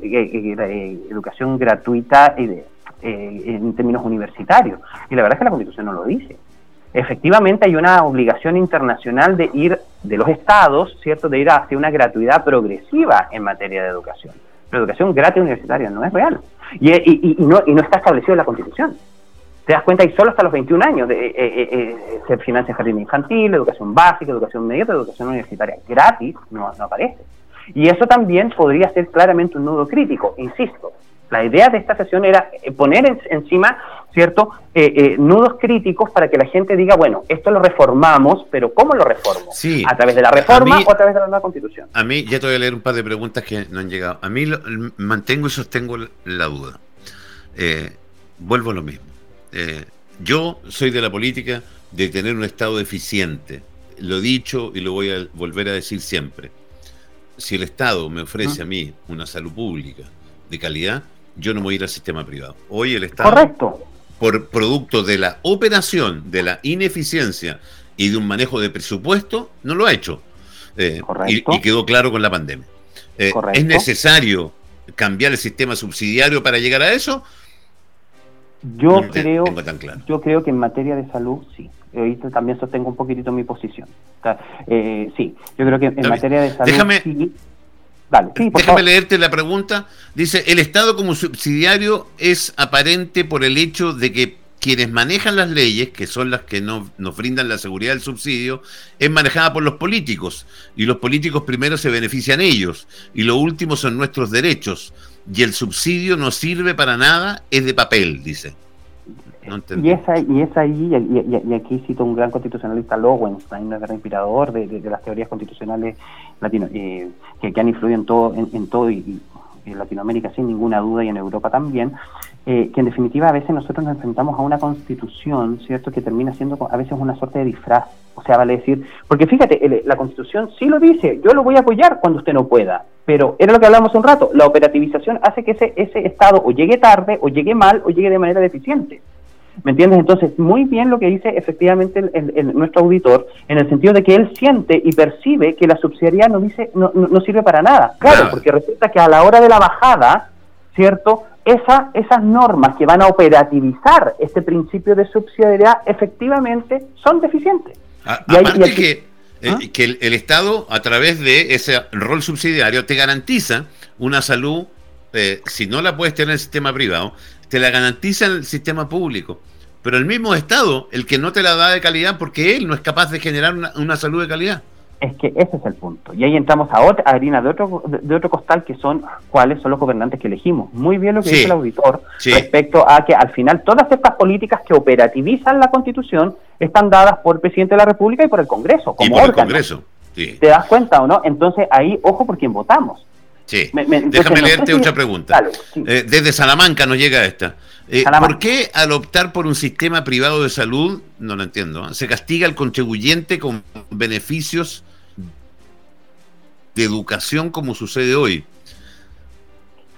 educación gratuita en términos universitarios. Y la verdad es que la Constitución no lo dice efectivamente hay una obligación internacional de ir, de los estados, ¿cierto?, de ir hacia una gratuidad progresiva en materia de educación. La educación gratis universitaria no es real y, y, no, y no está establecido en la Constitución. te das cuenta y solo hasta los 21 años de, eh, eh, eh, se financia jardín infantil, educación básica, educación media, educación universitaria. Gratis no aparece. Y eso también podría ser claramente un nudo crítico, insisto. La idea de esta sesión era poner encima, ¿cierto?, nudos críticos para que la gente diga, bueno, esto lo reformamos, pero ¿cómo lo reformo? Sí. ¿A través de la reforma o a través de la nueva constitución? A mí, ya te voy a leer un par de preguntas que no han llegado. A mí mantengo y sostengo la duda. vuelvo a lo mismo eh, yo soy de la política de tener un Estado eficiente. Lo he dicho y lo voy a volver a decir siempre. Si el Estado me ofrece a mí una salud pública de calidad, yo no voy a ir al sistema privado. Hoy el Estado, Correcto. por producto de la operación, de la ineficiencia y de un manejo de presupuesto, no lo ha hecho. Eh, y, quedó claro con la pandemia. Eh, ¿Es necesario cambiar el sistema subsidiario para llegar a eso? Yo creo, yo creo que en materia de salud sí. Ahorita también sostengo un poquitito mi posición. Eh, sí, yo creo que en materia de salud déjame, déjame leerte la pregunta. Dice, el Estado como subsidiario es aparente por el hecho de que quienes manejan las leyes, que son las que nos brindan la seguridad del subsidio, es manejada por los políticos. Y los políticos primero se benefician ellos. Y lo último son nuestros derechos y el subsidio no sirve para nada, es de papel, dice. Y, es ahí, y es ahí, y, aquí cito un gran constitucionalista, Lowenstein, un gran inspirador de, las teorías constitucionales latino, eh, que, han influido en todo, en, todo y, en Latinoamérica sin ninguna duda y en Europa también, eh, que en definitiva a veces nosotros nos enfrentamos a una constitución, ¿cierto?, que termina siendo a veces una suerte de disfraz. O sea, vale decir, porque fíjate, la constitución sí lo dice, yo lo voy a apoyar cuando usted no pueda, pero era lo que hablamos un rato, la operativización hace que ese, ese Estado o llegue tarde, o llegue mal, o llegue de manera deficiente. ¿Me entiendes? Entonces, muy bien lo que dice efectivamente el, nuestro auditor, en el sentido de que él siente y percibe que la subsidiariedad no, dice, no, no, sirve para nada. Claro, porque resulta que a la hora de la bajada, ¿cierto? Esa, esas normas que van a operativizar este principio de subsidiariedad efectivamente son deficientes. aparte que, eh, ¿Ah? que el, Estado, a través de ese rol subsidiario, te garantiza una salud, eh, si no la puedes tener en el sistema privado, te la garantiza el sistema público. Pero el mismo Estado, el que no te la da de calidad, porque él no es capaz de generar una, salud de calidad. Es que ese es el punto. Y ahí entramos a otra harina de otro, de, otro costal, que son cuáles son los gobernantes que elegimos. Muy bien lo que dice el auditor respecto a que al final todas estas políticas que operativizan la Constitución están dadas por el presidente de la República y por el Congreso. Como y por el Congreso. ¿Te das cuenta o no? Entonces ahí, ojo por quién votamos. Sí. Déjame leerte otra pregunta. Eh, desde Salamanca nos llega esta. Eh, ¿Por qué al optar por un sistema privado de salud, no lo entiendo, ¿eh? se castiga al contribuyente con beneficios de educación como sucede hoy?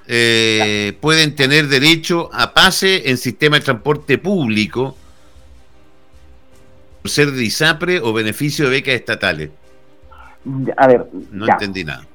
pueden tener derecho a pase en sistema de transporte público por ser de ISAPRE o beneficio de becas estatales. A ver, no entendí nada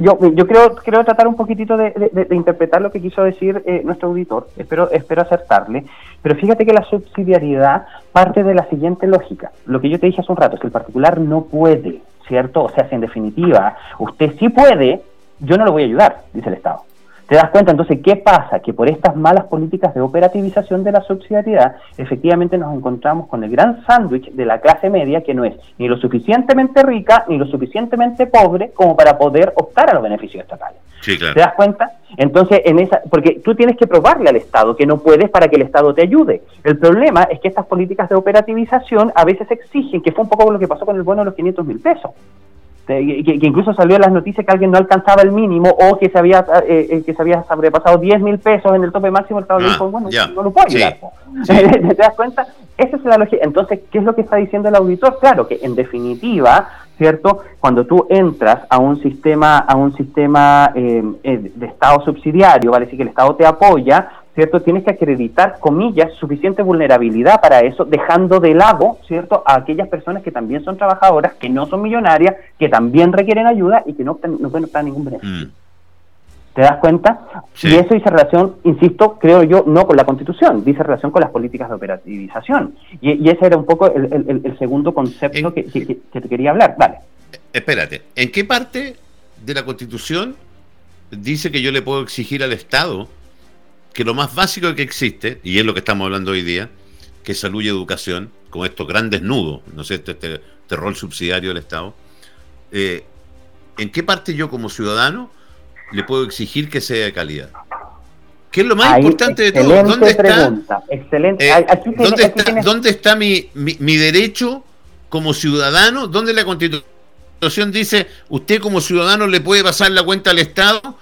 yo, yo creo, creo tratar un poquitito de, interpretar lo que quiso decir eh, nuestro auditor, espero, espero acertarle, pero fíjate que la subsidiariedad parte de la siguiente lógica. Lo que yo te dije hace un rato, es que el particular no puede, ¿cierto? O sea, si en definitiva usted sí puede, yo no lo voy a ayudar, dice el Estado. ¿Te das cuenta? Entonces, ¿qué pasa? Que por estas malas políticas de operativización de la subsidiariedad, efectivamente nos encontramos con el gran sándwich de la clase media que no es ni lo suficientemente rica ni lo suficientemente pobre como para poder optar a los beneficios estatales. Sí, claro. ¿Te das cuenta? Entonces, en esa, porque tú tienes que probarle al Estado que no puedes para que el Estado te ayude. El problema es que estas políticas de operativización a veces exigen, que fue un poco lo que pasó con el bono de los 500 mil pesos. Este, que, incluso salió en las noticias que alguien no alcanzaba el mínimo o que se había eh, eh que se había sobrepasado 10 mil pesos en el tope máximo, el Estado le dijo, bueno, no lo puedo ayudar. ¿Te das cuenta? Esa es la lógica. Entonces, ¿qué es lo que está diciendo el auditor? Claro, que en definitiva, ¿cierto? Cuando tú entras a un sistema, a un sistema eh, eh, de Estado subsidiario, vale decir que el Estado te apoya, ¿cierto? Tienes que acreditar, comillas, suficiente vulnerabilidad para eso, dejando de lado, ¿cierto?, a aquellas personas que también son trabajadoras, que no son millonarias, que también requieren ayuda y que no, no pueden optar ningún beneficio. Mm. ¿Te das cuenta? Y eso dice relación, insisto, creo yo, no con la Constitución, dice relación con las políticas de operativización. Y, ese era un poco el, segundo concepto que, que, te quería hablar. Vale. Espérate, ¿en qué parte de la Constitución dice que yo le puedo exigir al Estado que lo más básico que existe, y es lo que estamos hablando hoy día, que es salud y educación, con estos grandes nudos, ¿no es cierto?, este, este rol subsidiario del Estado, eh, ¿en qué parte yo como ciudadano le puedo exigir que sea de calidad? ¿Qué es lo más importante de todo? ¿Dónde está, excelente. Eh, ¿dónde, está, mi, mi, derecho como ciudadano? ¿Dónde la Constitución dice usted como ciudadano le puede pasar la cuenta al Estado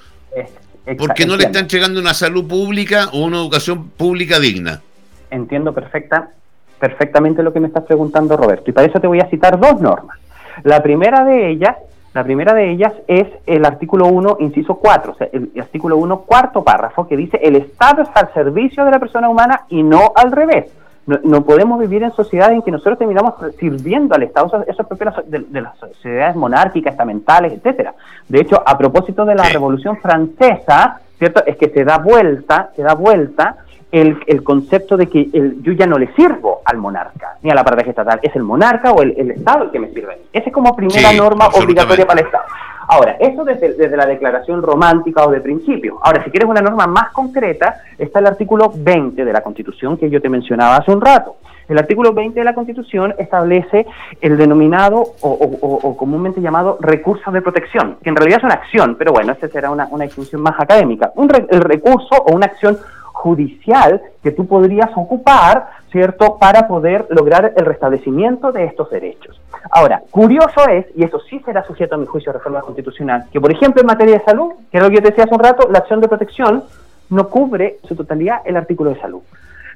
porque no le está entregando una salud pública o una educación pública digna? Entiendo perfecta, perfectamente lo que me estás preguntando, Roberto. Y para eso te voy a citar dos normas. La primera de ellas la primera de ellas es el artículo 1, inciso 4, o sea, el artículo 1, cuarto párrafo, que dice el Estado está al servicio de la persona humana y no al revés. No, podemos vivir en sociedades en que nosotros terminamos sirviendo al Estado, eso, es propio de, las sociedades monárquicas, estamentales, etcétera. De hecho, a propósito de la Revolución Francesa, ¿cierto? Es que se da vuelta, se da vuelta el, concepto de que el, yo ya no le sirvo al monarca, ni a la paradeja estatal, es el monarca o el, Estado el que me sirve. Esa es como primera norma obligatoria para el Estado. Ahora, eso desde, la declaración romántica o de principio. Ahora, si quieres una norma más concreta, está el artículo 20 de la Constitución que yo te mencionaba hace un rato. El artículo 20 de la Constitución establece el denominado o, comúnmente llamado recurso de protección, que en realidad es una acción, pero bueno, esa será una, una discusión más académica. Un el recurso o una acción judicial que tú podrías ocupar, ¿cierto?, para poder lograr el restablecimiento de estos derechos. Ahora, curioso es, y eso sí será sujeto a mi juicio de reforma constitucional, que por ejemplo en materia de salud, que es lo que yo te decía hace un rato, la acción de protección no cubre en su totalidad el artículo de salud.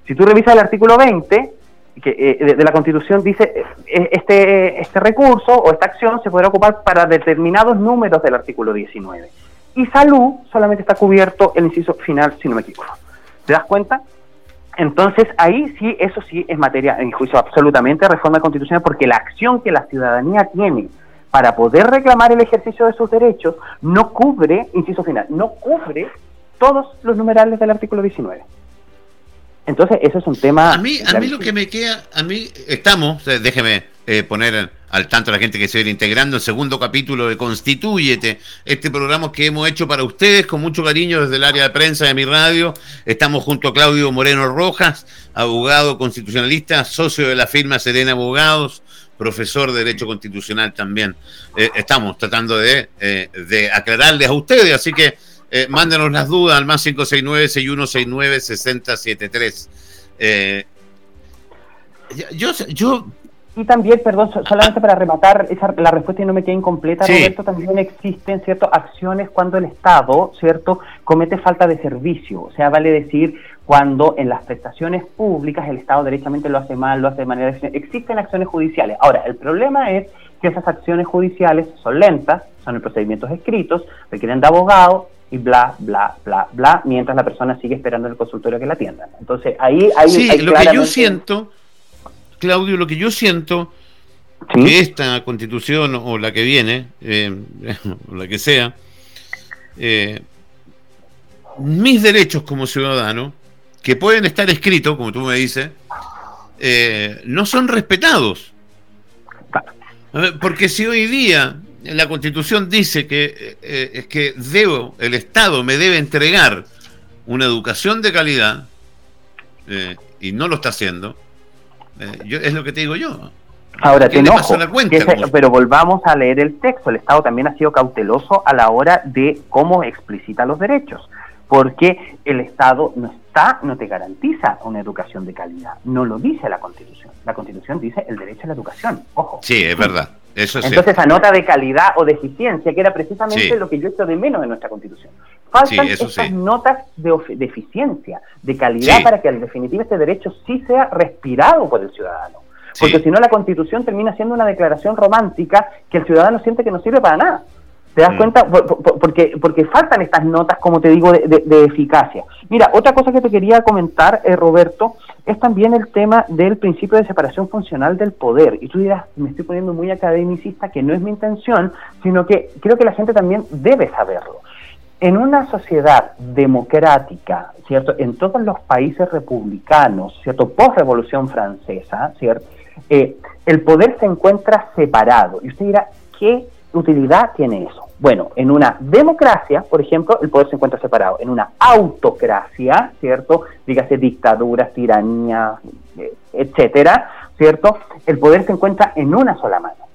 Si tú revisas el artículo 20, que, eh, de, la Constitución dice eh, este, este recurso o esta acción se podrá ocupar para determinados números del artículo 19. Y salud solamente está cubierto el inciso final, si no me equivoco. ¿Te das cuenta? Entonces ahí sí, eso sí es materia, en juicio absolutamente, reforma constitucional, porque la acción que la ciudadanía tiene para poder reclamar el ejercicio de sus derechos no cubre, inciso final, no cubre todos los numerales del artículo 19. Entonces, eso es un tema... A mí, a mí lo que me queda, a mí, estamos, déjeme eh, poner al tanto la gente que se viene integrando el segundo capítulo de Constitúyete, este programa que hemos hecho para ustedes con mucho cariño desde el área de prensa de mi radio. Estamos junto a Claudio Moreno Rojas, abogado constitucionalista, socio de la firma Serena Abogados, profesor de Derecho Constitucional también. Eh, estamos tratando de, eh, de, aclararles a ustedes, así que eh, mándenos las dudas al más 569-6169-6073. Eh, yo, yo y también, perdón, solamente para rematar esa, la respuesta y no me quede incompleta, Roberto, también existen ciertas acciones cuando el Estado, ¿cierto?, comete falta de servicio. O sea, vale decir, cuando en las prestaciones públicas el Estado derechamente lo hace mal, lo hace de manera... Existen acciones judiciales. Ahora, el problema es que esas acciones judiciales son lentas, son en procedimientos escritos, requieren de abogado y bla, bla, bla, bla, mientras la persona sigue esperando en el consultorio que la atiendan. Entonces, ahí hay... Sí, lo que yo siento Claudio, lo que yo siento que esta constitución o la que viene, eh, o la que sea, eh, mis derechos como ciudadano, que pueden estar escritos, como tú me dices, eh, no son respetados. Porque si hoy día la constitución dice que, es que debo, el Estado me debe entregar una educación de calidad, y no lo está haciendo, eh, es lo que te digo yo. Ahora, te enojo, pero volvamos a leer el texto. El Estado también ha sido cauteloso a la hora de cómo explicita los derechos, porque el Estado no está, no te garantiza una educación de calidad. No lo dice la Constitución. La Constitución dice el derecho a la educación. Ojo. Sí, es verdad. Eso Entonces, esa nota de calidad o de eficiencia, que era precisamente lo que yo echo de menos en nuestra Constitución. Faltan esas notas de, eficiencia, de calidad, para que en definitiva este derecho sí sea respirado por el ciudadano. Porque si no, la Constitución termina siendo una declaración romántica que el ciudadano siente que no sirve para nada. ¿Te das mm. cuenta? porque, porque faltan estas notas, como te digo, de, eficacia. Mira, otra cosa que te quería comentar, eh, Roberto, es también el tema del principio de separación funcional del poder. Y tú dirás, me estoy poniendo muy academicista, que no es mi intención, sino que creo que la gente también debe saberlo. En una sociedad democrática, ¿cierto? En todos los países republicanos, ¿cierto? Post-revolución francesa, ¿cierto? Eh, el poder se encuentra separado. Y usted dirá, ¿qué utilidad tiene eso? Bueno, en una democracia, por ejemplo, el poder se encuentra separado. En una autocracia, ¿cierto? Dígase dictaduras, tiranía, eh, etcétera, ¿cierto? El poder se encuentra en una sola mano.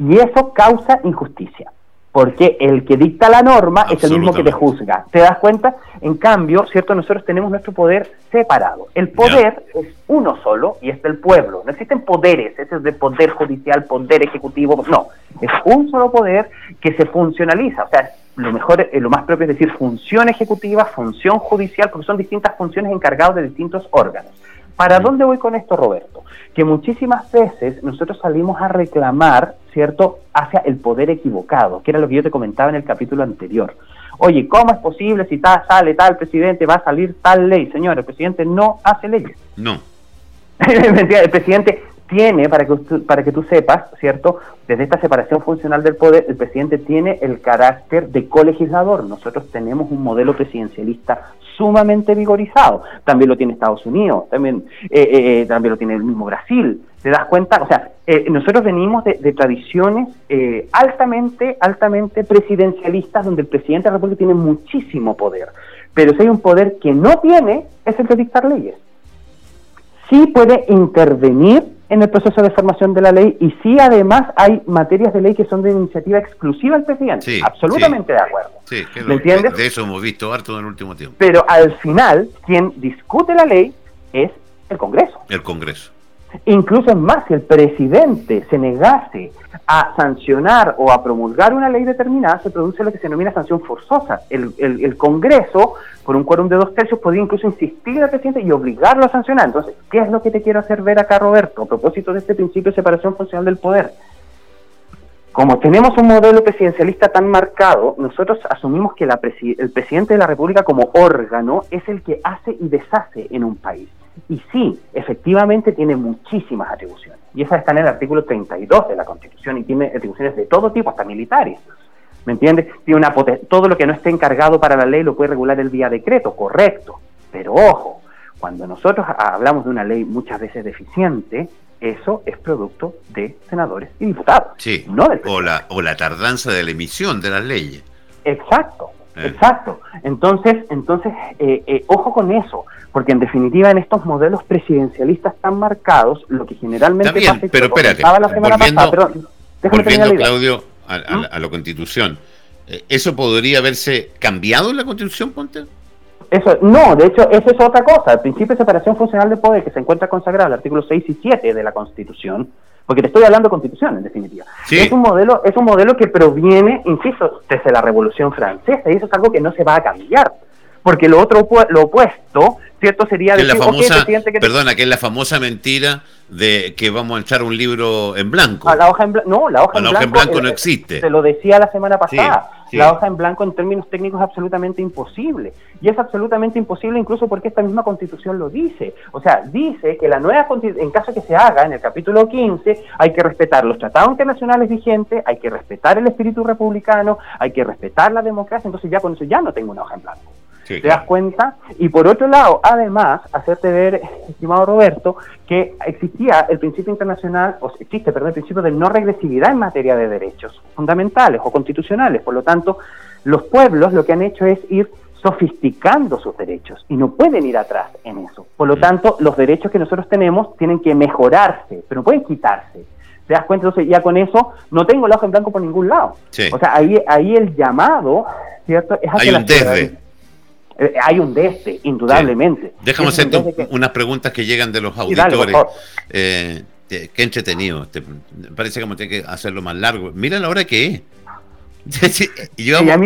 Y eso causa injusticia porque el que dicta la norma es el mismo que te juzga. ¿Te das cuenta? En cambio, ¿cierto? Nosotros tenemos nuestro poder separado. El poder es uno solo y es del pueblo. No existen poderes, ese es de poder judicial, poder ejecutivo, no. Es un solo poder que se funcionaliza. O sea, lo mejor, eh, lo más propio es decir función ejecutiva, función judicial, porque son distintas funciones encargadas de distintos órganos. ¿Para dónde voy con esto, Roberto? Que muchísimas veces nosotros salimos a reclamar, ¿cierto?, hacia el poder equivocado, que era lo que yo te comentaba en el capítulo anterior. Oye, ¿cómo es posible si sale tal presidente, va a salir tal ley? Señor, el presidente no hace leyes. No. el presidente tiene, para que, para que tú sepas, ¿cierto? Desde esta separación funcional del poder, el presidente tiene el carácter de colegislador. Nosotros tenemos un modelo presidencialista sumamente vigorizado. También lo tiene Estados Unidos, también, eh, eh, eh, también lo tiene el mismo Brasil. ¿Te das cuenta? O sea, nosotros venimos de, de tradiciones altamente, altamente presidencialistas, donde el presidente de la República tiene muchísimo poder. Pero si hay un poder que no tiene, es el de dictar leyes. Sí puede intervenir en el proceso de formación de la ley y sí además hay materias de ley que son de iniciativa exclusiva del presidente. Absolutamente de acuerdo. Sí, ¿Me entiendes? De eso hemos visto harto en el último tiempo. Pero al final, quien discute la ley es el Congreso. El Congreso. Incluso es más, si el presidente se negase a sancionar o a promulgar una ley determinada, se produce lo que se denomina sanción forzosa. El, Congreso, por un quórum de dos tercios, podría incluso insistir al presidente y obligarlo a sancionar. Entonces, ¿qué es lo que te quiero hacer ver acá, Roberto, a propósito de este principio de separación funcional del poder? Como tenemos un modelo presidencialista tan marcado, nosotros asumimos que el presidente de la República como órgano es el que hace y deshace en un país. Y sí, efectivamente tiene muchísimas atribuciones. Y esas están en el artículo 32 de la Constitución y tiene atribuciones de todo tipo, hasta militares. ¿Me entiendes? Tiene una todo lo que no esté encargado para la ley lo puede regular el vía decreto, correcto. Pero ojo, cuando nosotros hablamos de una ley muchas veces deficiente, eso es producto de senadores y diputados. Sí, no o, la, o la tardanza de la emisión de las leyes. Exacto, eh. exacto. Entonces, entonces eh, eh, ojo con eso porque en definitiva en estos modelos presidencialistas tan marcados, lo que generalmente Está bien, pero espérate, la semana pasada, volviendo Claudio, a, ¿Mm? a, la Constitución, eh, ¿eso podría haberse cambiado en la Constitución, Ponte? Eso, no, de hecho, eso es otra cosa. El principio de separación funcional de poder que se encuentra consagrado en el artículo 6 y 7 de la Constitución, porque te estoy hablando de Constitución, en definitiva. Es un modelo, es un modelo que proviene, insisto, desde la Revolución Francesa, y eso es algo que no se va a cambiar. Porque lo otro, lo opuesto, ¿cierto? Sería decir, la famosa, perdona, que es la famosa mentira de que vamos a echar un libro en blanco. la hoja en no, la hoja, en, blanco, no existe. Se lo decía la semana pasada. La hoja en blanco en términos técnicos es absolutamente imposible. Y es absolutamente imposible incluso porque esta misma constitución lo dice. O sea, dice que la nueva constitución, en caso que se haga en el capítulo 15, hay que respetar los tratados internacionales vigentes, hay que respetar el espíritu republicano, hay que respetar la democracia. Entonces ya con eso ya no tengo una hoja en blanco. ¿Te das cuenta? Y por otro lado, además, hacerte ver, estimado Roberto, que existía el principio internacional, o existe, perdón, el principio de no regresividad en materia de derechos fundamentales o constitucionales. Por lo tanto, los pueblos lo que han hecho es ir sofisticando sus derechos y no pueden ir atrás en eso. Por lo mm. tanto, los derechos que nosotros tenemos tienen que mejorarse, pero no pueden quitarse. ¿Te das cuenta? Entonces, ya con eso no tengo el ojo en blanco por ningún lado. O sea, ahí, ahí el llamado, ¿cierto? Es hacia Hay un desde. Eh, hay un de este, indudablemente. Déjame hacerte unas preguntas que llegan de los auditores. Eh, qué entretenido. Este, parece que tiene que hacerlo más largo. Mira la hora que es.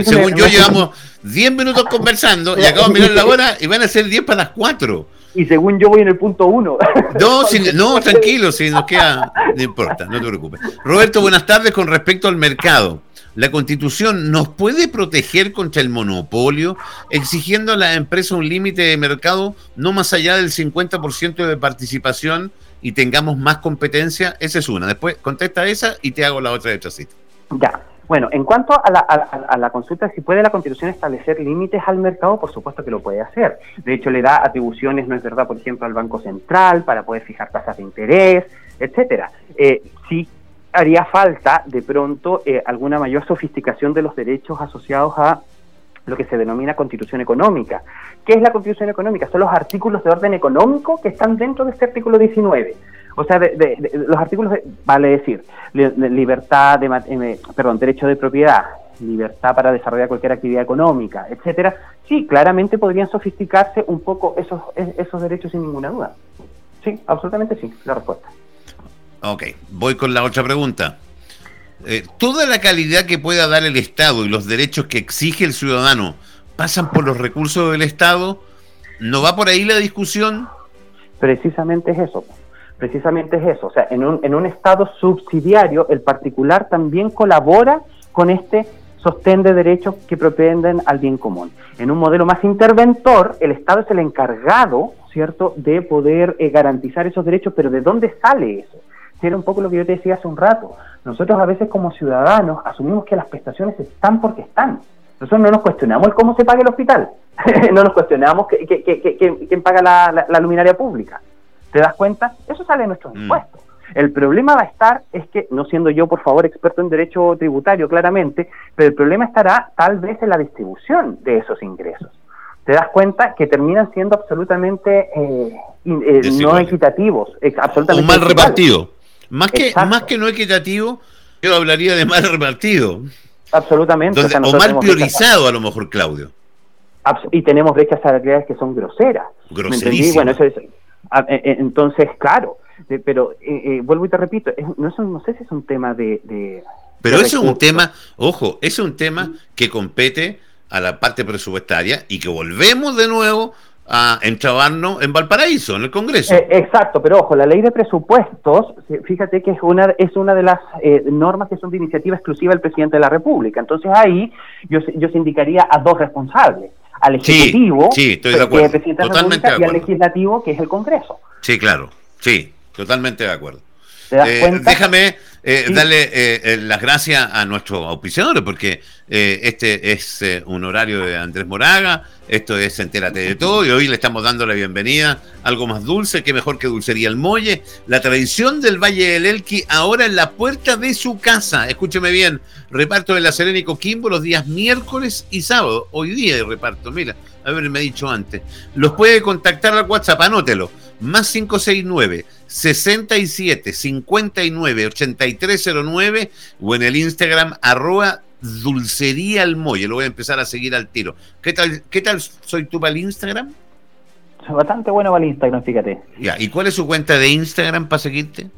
según yo, llevamos 10 minutos conversando y acabo de mirar la hora y van a ser 10 para las 4. Y según yo voy en el punto 1. No, no, tranquilo, si nos queda, no importa, no te preocupes. Roberto, buenas tardes con respecto al mercado. La Constitución nos puede proteger contra el monopolio, exigiendo a la empresa un límite de mercado no más allá del 50% de participación y tengamos más competencia. Esa es una. Después contesta esa y te hago la otra de trasito. Ya. Bueno, en cuanto a la, a, la, consulta, si puede la Constitución establecer límites al mercado, por supuesto que lo puede hacer. De hecho, le da atribuciones, no es verdad, por ejemplo, al Banco Central para poder fijar tasas de interés, etcétera. Eh, sí haría falta de pronto eh, alguna mayor sofisticación de los derechos asociados a lo que se denomina constitución económica. ¿Qué es la constitución económica? Son los artículos de orden económico que están dentro de este artículo 19. O sea, de, los artículos, vale decir, libertad, de, eh, perdón, derecho de propiedad, libertad para desarrollar cualquier actividad económica, etcétera. Sí, claramente podrían sofisticarse un poco esos, esos derechos sin ninguna duda. Sí, absolutamente sí, la respuesta. Ok, voy con la otra pregunta. Eh, ¿Toda la calidad que pueda dar el Estado y los derechos que exige el ciudadano pasan por los recursos del Estado? ¿No va por ahí la discusión? Precisamente es eso. Precisamente es eso. O sea, en un, en un Estado subsidiario, el particular también colabora con este sostén de derechos que propenden al bien común. En un modelo más interventor, el Estado es el encargado, ¿cierto?, de poder eh, garantizar esos derechos, pero ¿de dónde sale eso? Era un poco lo que yo te decía hace un rato. Nosotros a veces como ciudadanos asumimos que las prestaciones están porque están. Nosotros no nos cuestionamos el cómo se paga el hospital, no nos cuestionamos quién paga la, luminaria pública. ¿Te das cuenta? Eso sale de nuestros mm. impuestos. El problema va a estar, es que, no siendo yo, por favor, experto en derecho tributario, claramente, pero el problema estará tal vez en la distribución de esos ingresos. Te das cuenta que terminan siendo absolutamente eh, eh, no equitativos, absolutamente. O mal repartidos. Más que, más que no equitativo, yo hablaría de mal repartido. Absolutamente. o, mal priorizado, a lo mejor, Claudio. Y tenemos brechas salariales que son groseras. Groserísimas. Bueno, eso es, e, e, entonces, claro, pero eh, eh, vuelvo y te repito, no, no sé si es un tema de... pero eso es un tema, ojo, es un tema que compete a la parte presupuestaria y que volvemos de nuevo a entrabarnos en Valparaíso, en el Congreso. Eh, exacto, pero ojo, la ley de presupuestos, fíjate que es una, es una de las eh, normas que son de iniciativa exclusiva del presidente de la República. Entonces ahí yo, yo se indicaría a dos responsables, al Ejecutivo, sí, estoy de acuerdo. Totalmente y al Legislativo, que es el Congreso. Sí, claro, sí, totalmente de acuerdo. Eh, déjame eh, darle eh, las gracias a nuestros auspiciadores, porque este es un horario de Andrés Moraga, esto es Entérate de todo, y hoy le estamos dando la bienvenida algo más dulce, que mejor que Dulcería El Molle, la tradición del Valle del Elqui, ahora en la puerta de su casa. Escúcheme bien, reparto de la Serena y Coquimbo los días miércoles y sábado. Hoy día de reparto, mira, haberme dicho antes. Los puede contactar al WhatsApp, anótelo, más 569 67 59 8309 o en el Instagram arroba dulcería al molle. Lo voy a empezar a seguir al tiro. ¿Qué tal, qué tal soy tú para el Instagram? Bastante bueno para el Instagram, fíjate. Ya, ¿y cuál es su cuenta de Instagram para seguirte?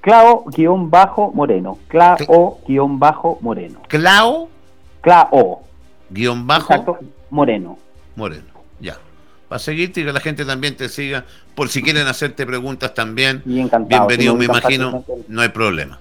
Clao-moreno. Clao-moreno. ¿Clao? Clao. Guión bajo. moreno. Moreno, ya para seguirte y que la gente también te siga. Por si quieren hacerte preguntas también, bienvenido, me imagino, no hay problema.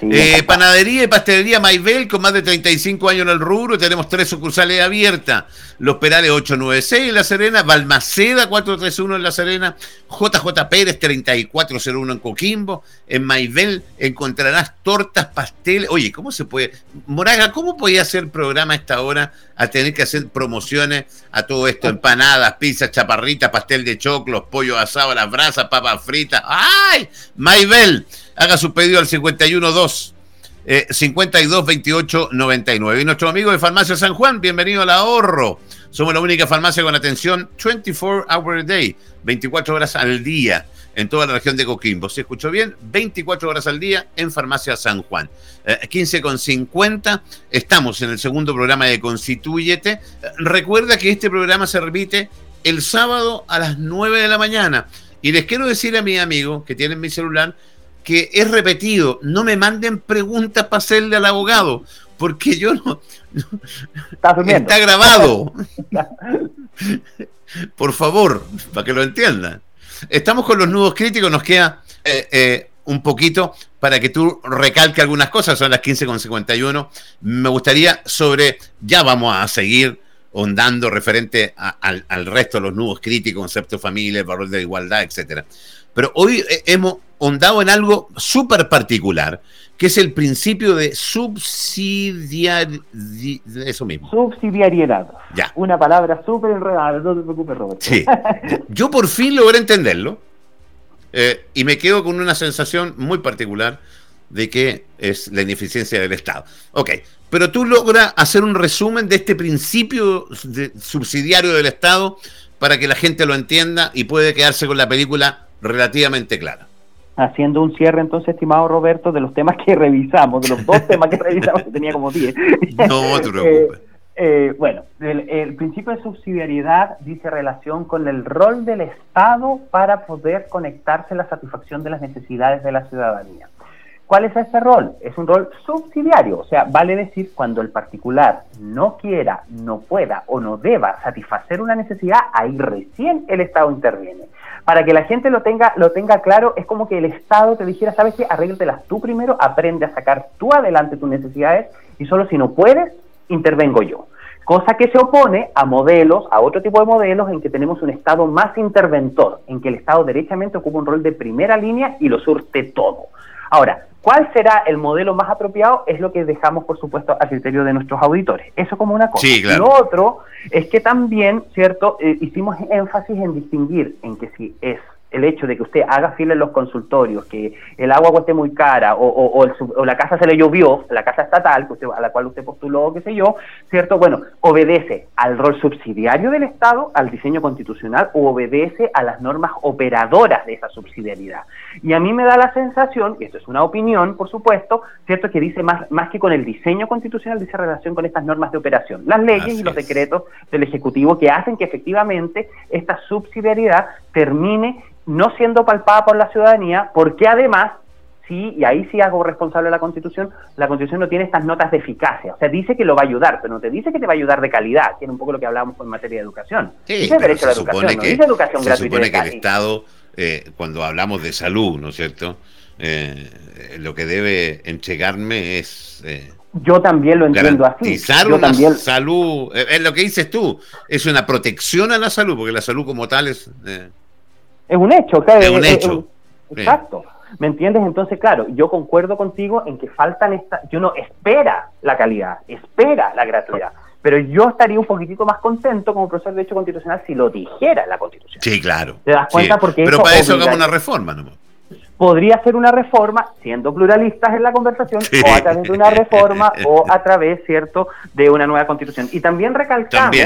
Eh, panadería y pastelería Maibel con más de 35 años en el rubro. Tenemos tres sucursales abiertas. Los Perales 896 en La Serena, Balmaceda 431 en La Serena, JJ Pérez 3401 en Coquimbo. En Maibel encontrarás tortas, pasteles. Oye, ¿cómo se puede? Moraga, ¿cómo podía hacer programa a esta hora a tener que hacer promociones a todo esto? Empanadas, pizzas, chaparritas, pastel de choclos, pollo asado, las brasas, papas fritas. ¡Ay! Maibel haga su pedido al 512 eh, 52 28 99. Y nuestro amigo de Farmacia San Juan, bienvenido al ahorro. Somos la única farmacia con atención 24 hours a day, 24 horas al día en toda la región de Coquimbo. ¿Se escuchó bien? 24 horas al día en Farmacia San Juan. 15 eh, con 50. Estamos en el segundo programa de Constituyete. Eh, recuerda que este programa se repite el sábado a las 9 de la mañana. Y les quiero decir a mi amigo que tienen mi celular que es repetido. No me manden preguntas para hacerle al abogado, porque yo no. está, grabado. Por favor, para que lo entiendan. Estamos con los nudos críticos, nos queda eh, eh, un poquito para que tú recalque algunas cosas, son las 15.51. Me gustaría sobre, ya vamos a seguir ondando referente al, al, resto de los nudos críticos, concepto de familia, valor de igualdad, etcétera. Pero hoy eh, hemos ondado en algo súper particular, que es el principio de subsidiariedad. Eso mismo. Subsidiariedad. Ya. Una palabra súper enredada, no te preocupes, Roberto. Sí. Yo por fin logré entenderlo eh, y me quedo con una sensación muy particular de que es la ineficiencia del Estado. Ok, pero tú logras hacer un resumen de este principio subsidiario del Estado para que la gente lo entienda y puede quedarse con la película relativamente clara. Haciendo un cierre entonces, estimado Roberto, de los temas que revisamos, de los dos temas que revisamos, que tenía como 10. No te preocupes. Eh, bueno, el, principio de subsidiariedad dice relación con el rol del Estado para poder conectarse a la satisfacción de las necesidades de la ciudadanía. ¿Cuál es ese rol? Es un rol subsidiario, o sea, vale decir cuando el particular no quiera, no pueda o no deba satisfacer una necesidad, ahí recién el Estado interviene. Para que la gente lo tenga, lo tenga claro, es como que el Estado te dijera, ¿sabes qué? Arréglatelas tú primero, aprende a sacar tú adelante tus necesidades y solo si no puedes, intervengo yo. Cosa que se opone a modelos, a otro tipo de modelos en que tenemos un Estado más interventor, en que el Estado derechamente ocupa un rol de primera línea y lo surte todo. Ahora, ¿cuál será el modelo más apropiado? Es lo que dejamos, por supuesto, a criterio de nuestros auditores. Eso como una cosa. Lo otro es que también, ¿cierto? Eh, hicimos énfasis en distinguir en que si es el hecho de que usted haga fila en los consultorios, que el agua cueste muy cara o, la casa se le llovió, la casa estatal a la cual usted postuló, qué sé yo, ¿cierto? Bueno, obedece al rol subsidiario del Estado, al diseño constitucional o obedece a las normas operadoras de esa subsidiariedad. Y a mí me da la sensación, y esto es una opinión, por supuesto, ¿cierto? Que dice más, más que con el diseño constitucional, dice relación con estas normas de operación, las leyes y los decretos del Ejecutivo que hacen que efectivamente esta subsidiariedad termine no siendo palpada por la ciudadanía, porque además, sí, y ahí sí hago responsable de la Constitución, la Constitución no tiene estas notas de eficacia. O sea, dice que lo va a ayudar, pero no te dice que te va a ayudar de calidad, que un poco lo que hablábamos en materia de educación. Sí, dice derecho a la educación, no dice educación se supone que el Estado, eh, cuando hablamos de salud, ¿no es cierto?, eh, lo que debe entregarme es... Eh, yo también lo entiendo así. Yo también... salud, es lo que dices tú, es una protección a la salud, porque la salud como tal es... Es un hecho, claro. Es un hecho. exacto. ¿Me entiendes? Entonces, claro, yo concuerdo contigo en que faltan esta, yo no espera la calidad, espera la gratuidad. Pero yo estaría un poquitito más contento como profesor de Derecho Constitucional si lo dijera la Constitución. Sí, claro. ¿Te das cuenta? Porque Pero para eso hagamos una reforma, ¿no? Podría ser una reforma, siendo pluralistas en la conversación, o a través de una reforma, o a través, ¿cierto?, de una nueva constitución. Y también recalcamos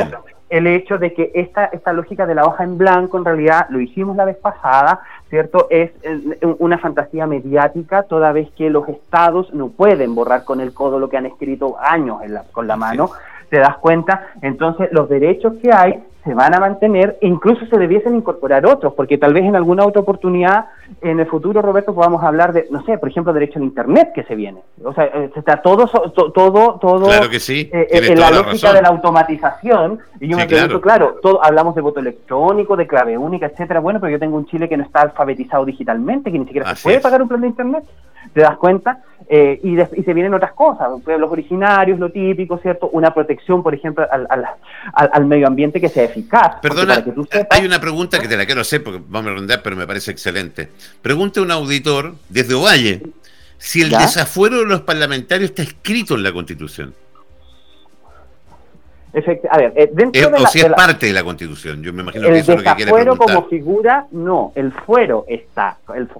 el hecho de que esta, esta lógica de la hoja en blanco, en realidad, lo hicimos la vez pasada, ¿cierto? Es una fantasía mediática, toda vez que los estados no pueden borrar con el codo lo que han escrito años con la mano, ¿te das cuenta? Entonces, los derechos que hay se van a mantener, incluso se debiesen incorporar otros, porque tal vez en alguna otra oportunidad en el futuro, Roberto, podamos hablar de, no sé, por ejemplo, derecho al Internet que se viene. O sea, eh, está todo, todo, todo claro que sí, eh, eh, en la, lógica de la automatización. Y yo me pregunto, claro, todo, hablamos de voto electrónico, de clave única, etcétera. Bueno, pero yo tengo un Chile que no está alfabetizado digitalmente, que ni siquiera se puede pagar un plan de Internet. ¿Te das cuenta? Eh, y, y, se vienen otras cosas, pueblos originarios, lo típico, ¿cierto? Una protección, por ejemplo, al, al, al, medio ambiente que sea eficaz. Perdona, hay una pregunta que te la quiero hacer porque vamos a redondear, pero me parece excelente. Pregunta un auditor desde Ovalle si el desafuero de los parlamentarios está escrito en la Constitución a ver, eh, dentro eh, o si es parte de la Constitución, yo me imagino que eso es lo que quiere preguntar. como figura, no, el fuero está.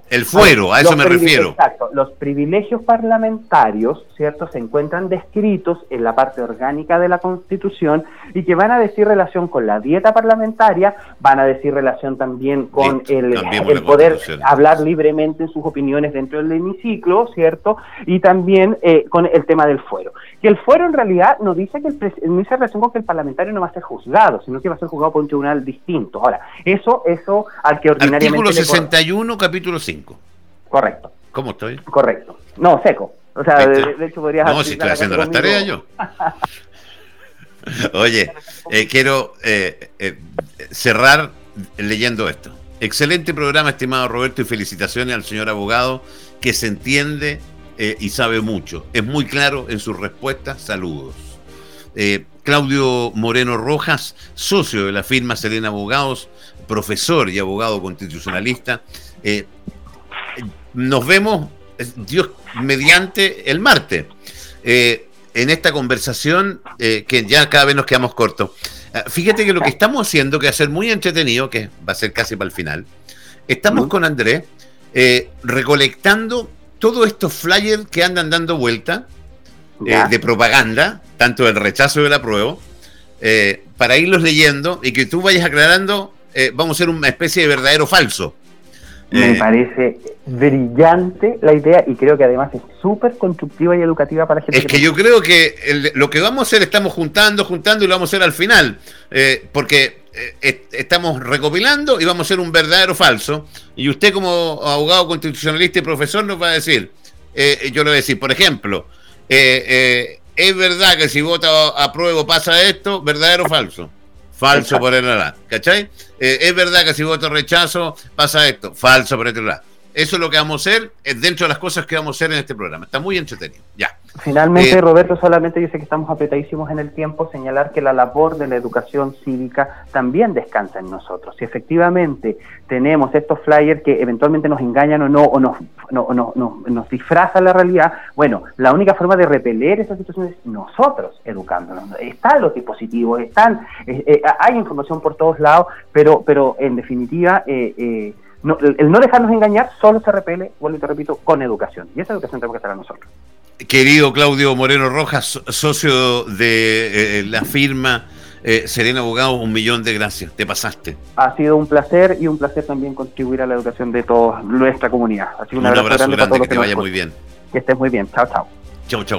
El, fuero, a eso me refiero. Exacto, los privilegios parlamentarios, ¿cierto?, se encuentran descritos en la parte orgánica de la Constitución y que van a decir relación con la dieta parlamentaria, van a decir relación también con el, el poder hablar libremente en sus opiniones dentro del hemiciclo, ¿cierto?, y también eh, con el tema del fuero. Que el fuero en realidad nos dice que el no dice relación que el parlamentario no va a ser juzgado, sino que va a ser juzgado por un tribunal distinto. Ahora, eso, eso al que ordinariamente... Artículo 61, capítulo 5. Correcto. ¿Cómo estoy? Correcto. No, seco. O sea, de, hecho podrías... No, si estoy haciendo las tareas yo. Oye, eh, quiero eh, eh, cerrar leyendo esto. Excelente programa, estimado Roberto, y felicitaciones al señor abogado que se entiende y sabe mucho. Es muy claro en sus respuestas. Saludos. Claudio Moreno Rojas, socio de la firma Serena Abogados, profesor y abogado constitucionalista. Eh, nos vemos, Dios, mediante el martes. Eh, en esta conversación, eh, que ya cada vez nos quedamos cortos. fíjate que lo que estamos haciendo, que va a ser muy entretenido, que va a ser casi para el final, estamos con Andrés recolectando todos estos flyers que andan dando vuelta eh, de propaganda, tanto del rechazo del apruebo, eh, para irlos leyendo y que tú vayas aclarando, eh, vamos a ser una especie de verdadero falso. Me parece brillante la idea y creo que además es súper constructiva y educativa para la gente. Es que, yo creo que lo que vamos a hacer estamos juntando, juntando y lo vamos a hacer al final, porque estamos recopilando y vamos a hacer un verdadero falso. Y usted como abogado constitucionalista y profesor nos va a decir, yo le voy a decir, por ejemplo, eh, eh, es verdad que si vota a prueba pasa esto, verdadero o falso. Falso por el lado, ¿cachai? Eh, es verdad que si voto rechazo pasa esto, falso por el lado. Eso es lo que vamos a hacer, es dentro de las cosas que vamos a hacer en este programa. Está muy entretenido. Ya. Finalmente, eh, Roberto, solamente yo sé que estamos apretadísimos en el tiempo, señalar que la labor de la educación cívica también descansa en nosotros. Si efectivamente tenemos estos flyers que eventualmente nos engañan o no, o nos, no, nos disfrazan la realidad, bueno, la única forma de repeler esas situaciones es nosotros educándonos. Están los dispositivos, están, eh, eh, hay información por todos lados, pero, pero en definitiva... Eh, no, el no dejarnos engañar solo se repele, vuelvo y te repito, con educación. Y esa educación tenemos que estar a nosotros. Querido Claudio Moreno Rojas, socio de eh, la firma eh, Serena Abogado, un millón de gracias. Te pasaste. Ha sido un placer y un placer también contribuir a la educación de toda nuestra comunidad. un, abrazo, grande, para todos que, te vaya muy bien. Que estés muy bien. Chao, chao. Chao, chao.